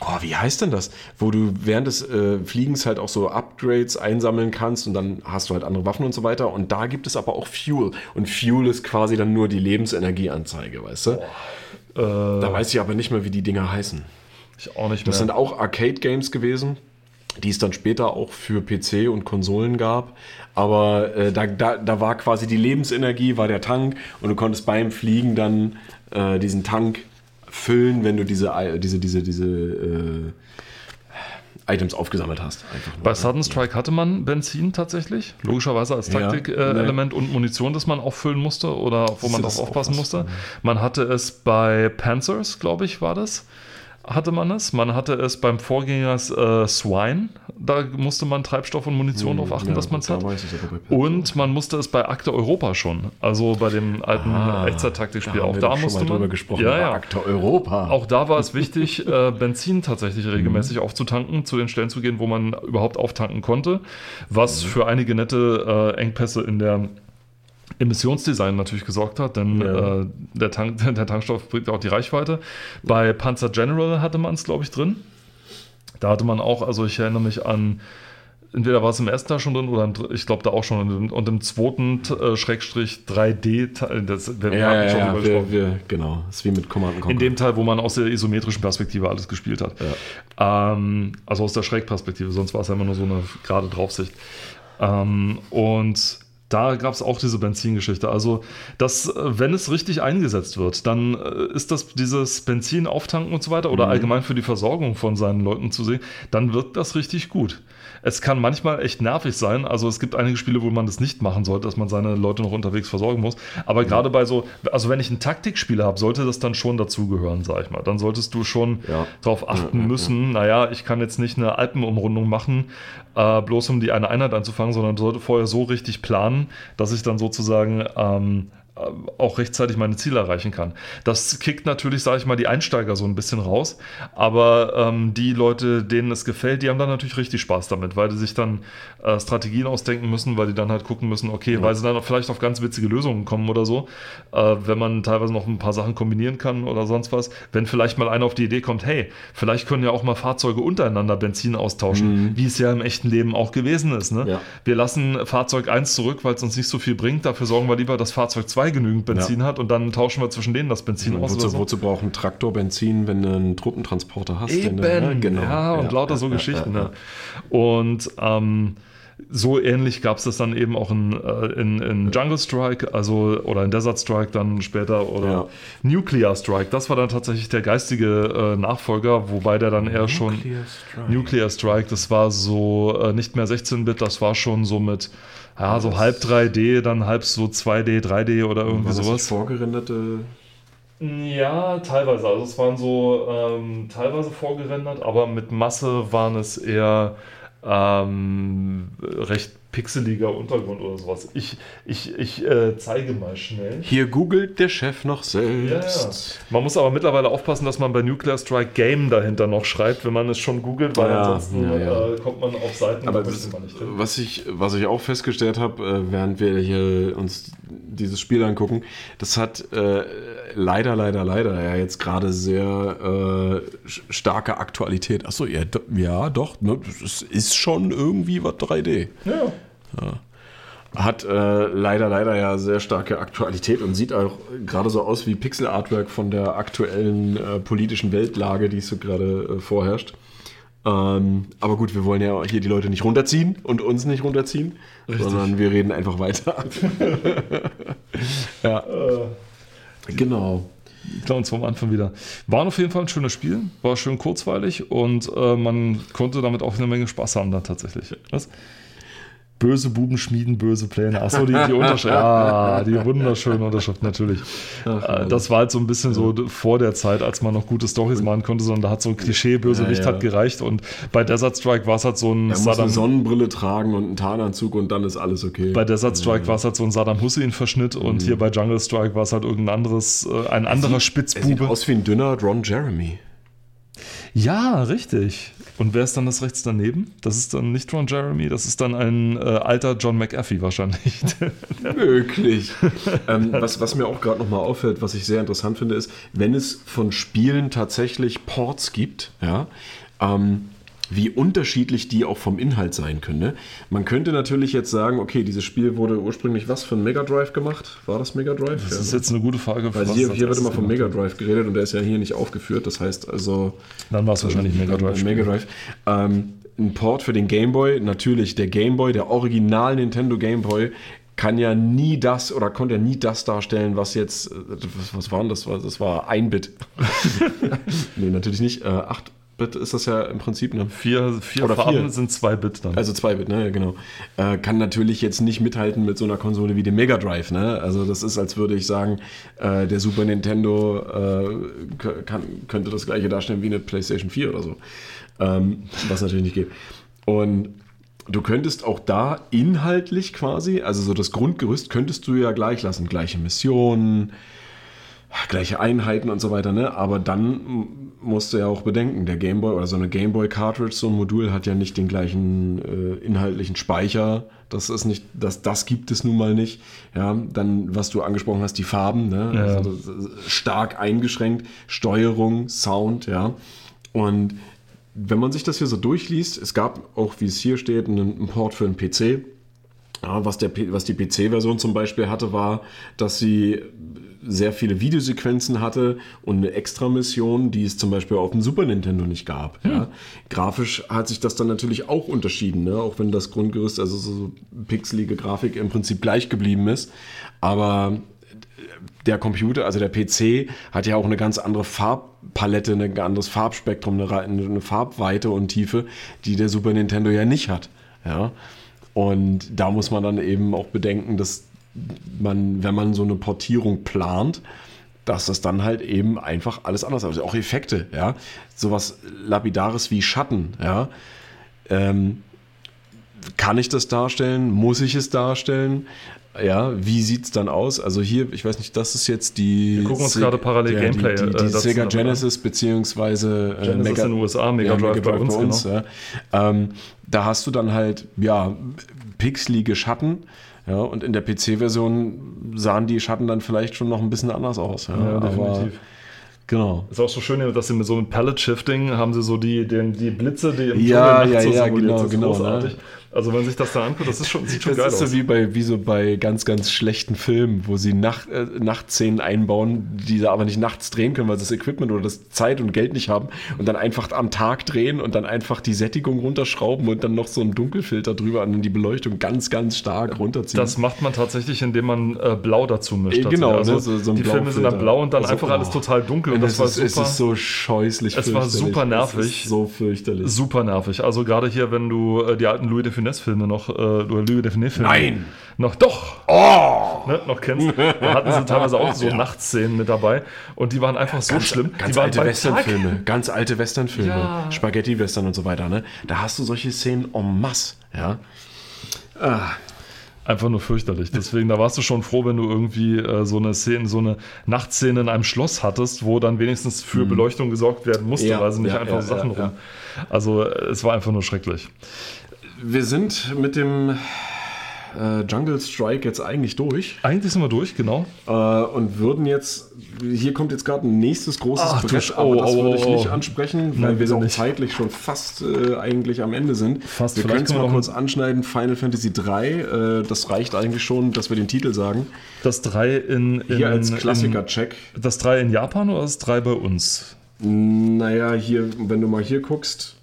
oh, wie heißt denn das? Wo du während des äh, Fliegens halt auch so Upgrades einsammeln kannst und dann hast du halt andere Waffen und so weiter. Und da gibt es aber auch Fuel. Und Fuel ist quasi dann nur die Lebensenergieanzeige, weißt du? Äh, da weiß ich aber nicht mehr, wie die Dinger heißen. Ich auch nicht mehr. Das sind auch Arcade-Games gewesen. die es dann später auch für PC und Konsolen gab. Aber äh, da, da, da war quasi die Lebensenergie, war der Tank und du konntest beim Fliegen dann äh, diesen Tank füllen, wenn du diese, äh, diese, diese, diese äh, Items aufgesammelt hast. Nur. Bei Sudden Strike hatte man Benzin tatsächlich, logischerweise als Ja, Taktikelement äh, Element und Munition, das man auffüllen musste oder wo man das drauf aufpassen musste. Man hatte es bei Panzers, glaube ich, war das. Hatte man es. Man hatte es beim Vorgänger äh, Swine. Da musste man Treibstoff und Munition darauf achten, Hm, Ja, dass man es hat. Und man musste es bei Akte Europa schon. Also bei dem alten Ah, Echtzeit-Taktikspiel. Auch da musste man. drüber gesprochen, ja, ja. Akte Europa. Auch da war es wichtig, äh, Benzin tatsächlich Mhm. regelmäßig aufzutanken, zu den Stellen zu gehen, wo man überhaupt auftanken konnte, was Mhm. für einige nette äh, Engpässe in der Emissionsdesign natürlich gesorgt hat, denn Ja. äh, der, Tank, [LAUGHS] der Tankstoff bringt auch die Reichweite. Bei Panzer General hatte man es, glaube ich, drin. Da hatte man auch, also ich erinnere mich an, entweder war es im ersten Teil schon drin oder im, ich glaube da auch schon und im, und im zweiten äh, Schrägstrich 3D, Teil, das, wir ja, ja, schon ja, wir, wir, genau. Das ist wie mit Command Conquer. In dem Teil, wo man aus der isometrischen Perspektive alles gespielt hat. Ähm, also aus der Schrägperspektive, sonst war es ja immer nur so eine gerade Draufsicht. Ähm, und da gab es auch diese Benzingeschichte. Also, dass, äh, wenn es richtig eingesetzt wird, dann äh, ist das dieses Benzin auftanken und so weiter oder allgemein für die Versorgung von seinen Leuten zu sehen, dann wirkt das richtig gut. Es kann manchmal echt nervig sein. Also es gibt einige Spiele, wo man das nicht machen sollte, dass man seine Leute noch unterwegs versorgen muss. Aber gerade bei so, also wenn ich ein Taktikspiel habe, sollte das dann schon dazugehören, sag ich mal. Dann solltest du schon Ja. darauf achten müssen, naja, ich kann jetzt nicht eine Alpenumrundung machen, äh, bloß um die eine Einheit anzufangen, sondern sollte vorher so richtig planen, dass ich dann sozusagen ähm, äh, auch rechtzeitig meine Ziele erreichen kann. Das kickt natürlich, sage ich mal, die Einsteiger so ein bisschen raus, aber ähm, die Leute, denen es gefällt, die haben dann natürlich richtig Spaß damit, weil die sich dann äh, Strategien ausdenken müssen, weil die dann halt gucken müssen, okay, weil sie dann auch vielleicht auf ganz witzige Lösungen kommen oder so, äh, wenn man teilweise noch ein paar Sachen kombinieren kann oder sonst was. Wenn vielleicht mal einer auf die Idee kommt, hey, vielleicht können ja auch mal Fahrzeuge untereinander Benzin austauschen, wie es ja im echten Leben auch gewesen ist. Ne? Ja. Wir lassen Fahrzeug 1 zurück, weil es uns nicht so viel bringt. Dafür sorgen wir lieber, dass Fahrzeug 2 genügend Benzin hat und dann tauschen wir zwischen denen das Benzin aus. oder Wozu, so. wozu braucht ein Traktor Benzin, wenn du einen Truppentransporter hast? Eben, du- genau. ja, und lauter so ja, Geschichten. ja, Ja, Und ähm, so ähnlich gab es das dann eben auch in, äh, in, in Jungle Strike, also oder in Desert Strike dann später oder Ja. Nuclear Strike. Das war dann tatsächlich der geistige äh, Nachfolger, wobei der dann eher schon Nuclear Strike. Nuclear Strike, das war so äh, nicht mehr 16-Bit, das war schon so mit ja, so halb 3D, dann halb so 2D, 3D oder irgendwie War das sowas. vorgerenderte Ja, teilweise. Also es waren so ähm, teilweise vorgerendert, aber mit Masse waren es eher ähm, recht pixeliger Untergrund oder sowas. Ich, ich, ich äh, zeige mal schnell. Hier googelt der Chef noch Ja, ja. selbst. Man muss aber mittlerweile aufpassen, dass man bei Nuclear Strike Game dahinter noch schreibt, wenn man es schon googelt, weil Ja, ansonsten. Äh, kommt man auf Seiten, Aber da das, man nicht hin. was, ich, was ich auch festgestellt habe, äh, während wir hier uns dieses Spiel angucken, das hat äh, leider, leider, leider ja jetzt gerade sehr äh, starke Aktualität. Achso, ja, do, ja doch, ne, es ist schon irgendwie was 3D. Ja. Hat äh, leider, leider ja sehr starke Aktualität und sieht auch gerade so aus wie Pixel-Artwork von der aktuellen äh, politischen Weltlage, die so gerade äh, vorherrscht. Ähm, aber gut, wir wollen ja hier die Leute nicht runterziehen und uns nicht runterziehen, sondern wir reden einfach weiter. [LAUGHS] ja, Äh, genau. Klar, uns vom Anfang wieder. War auf jeden Fall ein schönes Spiel, war schön kurzweilig und äh, man konnte damit auch eine Menge Spaß haben dann tatsächlich. Was? Böse Buben schmieden böse Pläne. Achso, die, die Unterschrift. [LAUGHS] Ah, die wunderschöne Unterschrift, natürlich. Äh, das war halt so ein bisschen so vor der Zeit, als man noch gute Stories machen konnte, sondern da hat so ein Klischee, Bösewicht Ja, ja. hat gereicht und bei Desert Strike war es halt so ein Er muss eine Sonnenbrille tragen und einen Tarnanzug und dann ist alles okay. bei Desert Strike war es halt so ein Saddam Hussein-Verschnitt und hier bei Jungle Strike war es halt irgendein anderes, äh, ein anderer er sieht Spitzbube. aus wie ein dünner Ron Jeremy. Ja, richtig. Und wer ist dann das rechts daneben? Das ist dann nicht Ron Jeremy, das ist dann ein äh, alter John McAfee wahrscheinlich. [LAUGHS] Möglich. ähm, was, was mir auch gerade nochmal auffällt, was ich sehr interessant finde, ist, wenn es von Spielen tatsächlich Ports gibt, ja, ähm, wie unterschiedlich die auch vom Inhalt sein können. Ne? Man könnte natürlich jetzt sagen, okay, dieses Spiel wurde ursprünglich was für ein Mega Drive gemacht? War das Mega Drive? Das Ja, ist jetzt eine gute Frage. Weil hier, hier wird immer vom Mega Drive geredet und der ist ja hier nicht aufgeführt. Das heißt also, Dann war es wahrscheinlich ein Mega Drive. Mega Drive. Ähm, ein Port für den Game Boy, natürlich der Game Boy, der Original Nintendo Game Boy, kann ja nie das oder konnte ja nie das darstellen, was jetzt, äh, was, was war denn das? Das war ein Bit. [LAUGHS] nee, natürlich nicht. Äh, 8 Bit ist das ja im Prinzip, ne? Vier, vier Oder Farben vier. sind zwei Bit dann. Also 2 Bit, ne, ja, genau. Äh, kann natürlich jetzt nicht mithalten mit so einer Konsole wie dem Mega Drive, ne? Also das ist, als würde ich sagen, äh, der Super Nintendo äh, kann, könnte das gleiche darstellen wie eine PlayStation 4 oder so. Ähm, was natürlich nicht geht. Und du könntest auch da inhaltlich quasi, also so das Grundgerüst könntest du ja gleich lassen. Gleiche Missionen, gleiche Einheiten und so weiter, ne? Aber dann musst du ja auch bedenken, der Gameboy oder so eine Gameboy Cartridge, so ein Modul hat ja nicht den gleichen äh, inhaltlichen Speicher. Das ist nicht, das, das gibt es nun mal nicht. Ja, dann, was du angesprochen hast, die Farben, ne? Ja. Also, ist stark eingeschränkt, Steuerung, Sound, ja. Und wenn man sich das hier so durchliest, es gab auch, wie es hier steht, einen, einen Port für einen PC. Ja, was, der, was die PC-Version zum Beispiel hatte, war, dass sie sehr viele Videosequenzen hatte und eine Extra-Mission, die es zum Beispiel auf dem Super Nintendo nicht gab. Ja. Grafisch hat sich das dann natürlich auch unterschieden, ne? auch wenn das Grundgerüst, also so pixelige Grafik im Prinzip gleich geblieben ist. Aber der Computer, also der PC, hat ja auch eine ganz andere Farbpalette, ein anderes Farbspektrum, eine, eine Farbweite und Tiefe, die der Super Nintendo ja nicht hat. Ja. Und da muss man dann eben auch bedenken, dass man, wenn man so eine Portierung plant, dass das dann halt eben einfach alles anders ist. Also auch Effekte, ja. Sowas Lapidares wie Schatten, ja. Ähm, kann ich das darstellen? Muss ich es darstellen? Ja, wie sieht es dann aus? Also hier, ich weiß nicht, das ist jetzt die. Wir gucken uns Se- gerade parallel ja, Gameplay, Die, die, die äh, Sega Genesis beziehungsweise äh, Genesis in den USA, Mega Drive bei uns, ja. ähm, da hast du dann halt, ja, pixelige Schatten. Ja, und in der PC-Version sahen die Schatten dann vielleicht schon noch ein bisschen anders aus. Ja, Ja, definitiv. genau. Ist auch so schön, dass sie mit so einem Palette Shifting haben sie so die, die, die Blitze, die im Ja, Dschungel nachts ja, so ja, genau, genau, großartig. ne? Also wenn sich das da anguckt, das ist schon, sieht schon Das geil ist aus. so wie, bei, wie so bei ganz, ganz schlechten Filmen, wo sie Nacht, äh, Nachtszenen einbauen, die sie aber nicht nachts drehen können, weil sie das Equipment oder das Zeit und Geld nicht haben und dann einfach am Tag drehen und dann einfach die Sättigung runterschrauben und dann noch so einen Dunkelfilter drüber und dann die Beleuchtung ganz, ganz stark runterziehen. Das macht man tatsächlich, indem man äh, Blau dazu mischt. Eh, genau, tatsächlich. ne, so- so ein die Filme sind dann blau und dann Also, einfach alles oh. total dunkel. Und Und das es war ist, super. es ist so scheußlich Es war super nervig. So fürchterlich. Super nervig. Also gerade hier, wenn du äh, die alten Louis de Funès-Filme noch, äh, oder Louis de Funès-Filme Nein! noch doch Oh! ne, noch kennst, da hatten sie teilweise auch so [LAUGHS] Nachtszenen mit dabei und die waren einfach so schlimm. Ganz die waren alte Westernfilme, ganz alte Westernfilme, Ja. Spaghetti-Western und so weiter, ne? Da hast du solche Szenen en masse, ja. Einfach nur fürchterlich. Deswegen, da warst du schon froh, wenn du irgendwie äh, so eine Szene, so eine Nachtszene in einem Schloss hattest, wo dann wenigstens für Beleuchtung gesorgt werden musste. Ja, weil sie nicht ja, einfach ja, Sachen ja, rum. Also äh, es war einfach nur schrecklich. Wir sind mit dem äh, Jungle Strike jetzt eigentlich durch Eigentlich sind wir durch, genau. äh, und würden jetzt, hier kommt jetzt gerade ein nächstes großes Ach, Brett, aber oh, das oh, würde ich oh, nicht oh. ansprechen, Nein, weil wir auch nicht. zeitlich schon fast äh, eigentlich am Ende sind. Fast, wir können es mal noch kurz anschneiden, Final Fantasy 3, äh, das reicht eigentlich schon, dass wir den Titel sagen. Das 3 in, in, Hier als Klassiker-Check. Das 3 in Japan oder das 3 bei uns? Naja, hier, wenn du mal hier guckst,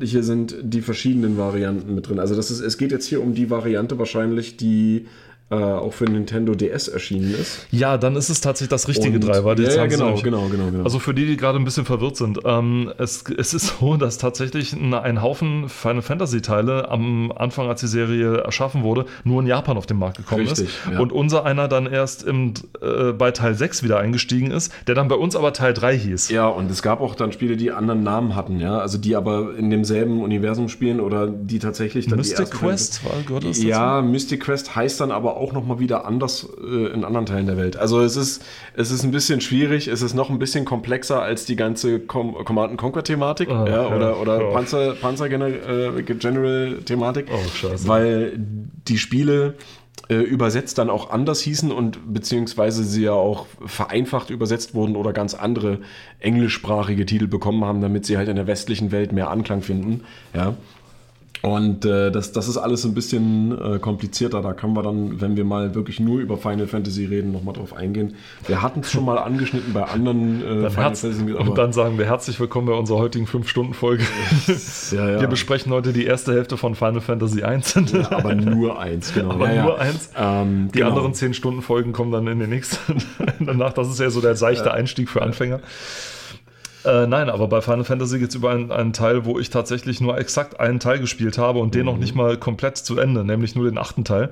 hier sind die verschiedenen Varianten mit drin. Also das ist, es geht jetzt hier um die Variante wahrscheinlich, die äh, auch für Nintendo DS erschienen ist. Ja, dann ist es tatsächlich das richtige Und- 3, weil ja, ja, genau, genau, genau, genau. Also für die, die gerade ein bisschen verwirrt sind, ähm, es, es ist so, dass tatsächlich ein, Haufen Final Fantasy Teile am Anfang, als die Serie erschaffen wurde, nur in Japan auf den Markt gekommen Richtig, ist. ja. Und unser einer dann erst im, äh, bei Teil 6 wieder eingestiegen ist, der dann bei uns aber Teil 3 hieß. Ja, und es gab auch dann Spiele, die anderen Namen hatten, ja, also die aber in demselben Universum spielen oder die tatsächlich dann die Mystic ersten Quest, war, gehört das dazu? Ja, Mystic Quest heißt dann aber auch noch mal wieder anders äh, in anderen Teilen der Welt. Also es ist, es ist ein bisschen schwierig, es ist noch ein bisschen komplexer als die ganze Com Command Conquer Thematik Ah, ja, ja, oder, oder ja. Panzer, Panzer General, äh, General Thematik, Oh, weil die Spiele äh, übersetzt dann auch anders hießen und beziehungsweise sie ja auch vereinfacht übersetzt wurden oder ganz andere englischsprachige Titel bekommen haben, damit sie halt in der westlichen Welt mehr Anklang finden. Ja. Und äh, das, das ist alles ein bisschen äh, komplizierter. Da können wir dann, wenn wir mal wirklich nur über Final Fantasy reden, nochmal drauf eingehen. Wir hatten es schon mal angeschnitten bei anderen äh, Final Fantasy. und dann sagen wir herzlich willkommen bei unserer heutigen 5-Stunden-Folge. ja, ja. Wir besprechen heute die erste Hälfte von Final Fantasy 1. Ja, aber nur eins, genau. Aber nur eins. Ähm, Die genau. anderen 10-Stunden-Folgen kommen dann in den nächsten [LAUGHS] danach. Das ist ja so der seichte Einstieg für Anfänger. Äh, nein, aber bei Final Fantasy geht es über einen, einen Teil, wo ich tatsächlich nur exakt einen Teil gespielt habe und den noch nicht mal komplett zu Ende, nämlich nur den achten Teil,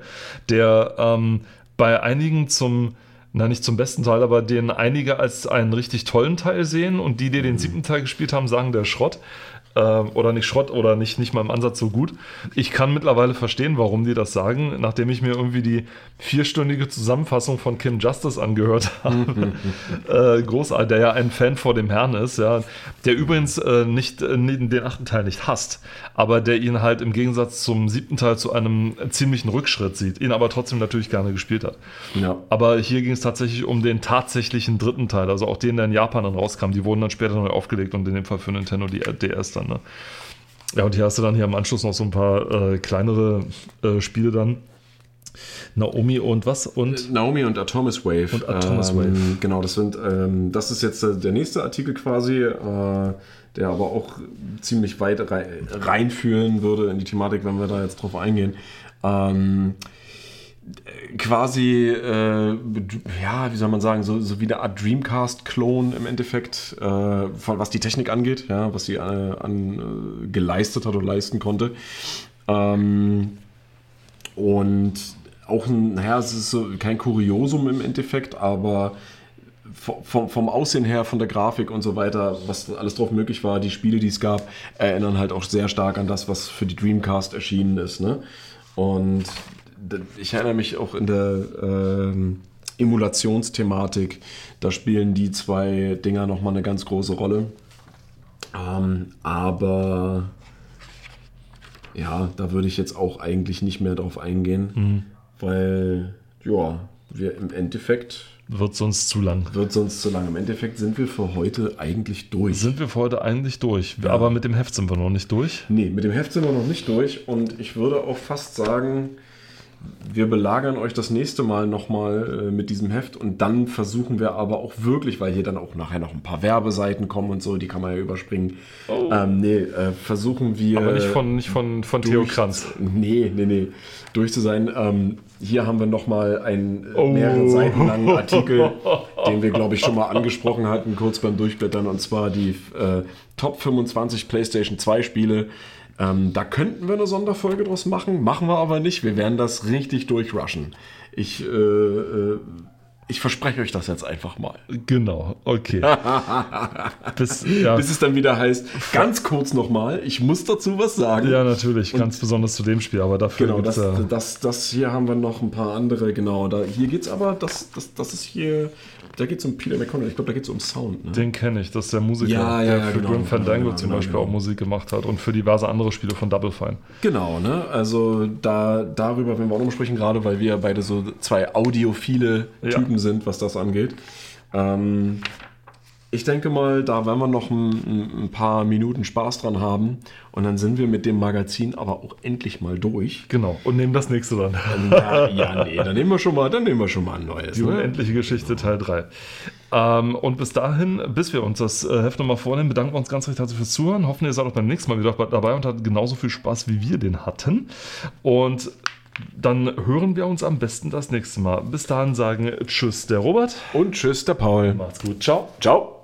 der ähm, bei einigen zum, na nicht zum besten Teil, aber den einige als einen richtig tollen Teil sehen und die, die den siebten Teil gespielt haben, sagen, der Schrott. Ähm, oder nicht Schrott oder nicht, nicht mal im Ansatz so gut. Ich kann mittlerweile verstehen, warum die das sagen, nachdem ich mir irgendwie die vierstündige Zusammenfassung von Kim Justice angehört [LAUGHS] habe. [LAUGHS] äh, großartig, der ja ein Fan vor dem Herrn ist, ja, der übrigens äh, nicht äh, den achten Teil nicht hasst, aber der ihn halt im Gegensatz zum siebten Teil zu einem ziemlichen Rückschritt sieht, ihn aber trotzdem natürlich gerne gespielt hat. Ja. Aber hier ging es tatsächlich um den tatsächlichen dritten Teil, also auch den, der in Japan dann rauskam. Die wurden dann später neu aufgelegt und in dem Fall für Nintendo die DS dann. Ne? Ja, und hier hast du dann hier im Anschluss noch so ein paar äh, kleinere äh, Spiele dann. Naomi und was? Und Naomi und Atomis Wave. Und Atomis ähm, Wave. Genau, das sind, ähm, das ist jetzt äh, der nächste Artikel quasi, äh, der aber auch ziemlich weit rei reinführen würde in die Thematik, wenn wir da jetzt drauf eingehen. Ähm, quasi, äh, ja, wie soll man sagen, so, so wie eine Art Dreamcast-Klon im Endeffekt, äh, was die Technik angeht, ja, was sie äh, an, äh, geleistet hat und leisten konnte. Ähm, und auch ein, naja, es ist so kein Kuriosum im Endeffekt, aber vom, vom Aussehen her, von der Grafik und so weiter, was alles drauf möglich war, die Spiele, die es gab, erinnern halt auch sehr stark an das, was für die Dreamcast erschienen ist. Ne? Und ich erinnere mich auch in der ähm, Emulationsthematik, da spielen die zwei Dinger nochmal eine ganz große Rolle. Ähm, aber ja, da würde ich jetzt auch eigentlich nicht mehr drauf eingehen, Mhm. weil ja, wir im Endeffekt wird sonst zu lang. wird sonst zu lang. Im Endeffekt sind wir für heute eigentlich durch. Sind wir für heute eigentlich durch, aber mit dem Heft sind wir noch nicht durch. Nee, mit dem Heft sind wir noch nicht durch und ich würde auch fast sagen, wir belagern euch das nächste Mal nochmal äh, mit diesem Heft und dann versuchen wir aber auch wirklich, weil hier dann auch nachher noch ein paar Werbeseiten kommen und so, die kann man ja überspringen. Ähm, nee, äh, versuchen wir. Oh. Aber nicht von, nicht von, von Theo durch- Kranz. Nee, nee, nee. Durch zu sein. Ähm, hier haben wir nochmal einen Oh. mehrere Seiten langen Artikel, [LAUGHS] den wir, glaube ich, schon mal angesprochen hatten, kurz beim Durchblättern, und zwar die äh, Top 25 PlayStation 2 Spiele. Ähm, da könnten wir eine Sonderfolge draus machen, machen wir aber nicht. Wir werden das richtig durchrushen. Ich, äh, äh, ich verspreche euch das jetzt einfach mal. Genau, okay. [LAUGHS] Bis, ja, Bis es dann wieder heißt, ganz kurz nochmal, ich muss dazu was sagen. ja, natürlich, ganz besonders zu dem Spiel, aber dafür Genau, das, ja, das, das hier haben wir noch ein paar andere, genau. Da, hier geht es aber, das, das, das ist hier, da geht es um Peter McConnell, ich glaube, da geht es um Sound. Ne? den kenne ich, das ist der Musiker, Ja, ja, der für genau, Grim Fandango genau, zum genau, Beispiel genau. auch Musik gemacht hat und für diverse andere Spiele von Double Fine. Genau, ne? Also da, darüber werden wir auch noch sprechen, gerade weil wir beide so zwei audiophile. Typen sind, was das angeht. Ähm, ich denke mal, da werden wir noch ein, ein- paar Minuten Spaß dran haben und dann sind wir mit dem Magazin aber auch endlich mal durch. Genau, und nehmen das nächste dann. Ja, ja nee, dann nehmen wir schon mal, dann nehmen wir schon mal ein neues. Die Ne? unendliche Geschichte Teil 3. Ähm, und bis dahin, bis wir uns das äh, Heft nochmal vornehmen, bedanken wir uns ganz recht herzlich fürs Zuhören. Hoffen, ihr seid auch beim nächsten Mal wieder dabei und hattet genauso viel Spaß, wie wir den hatten. Und dann hören wir uns am besten das nächste Mal. Bis dahin sagen Tschüss, der Robert. Und tschüss, der Paul. Macht's gut. Ciao. Ciao.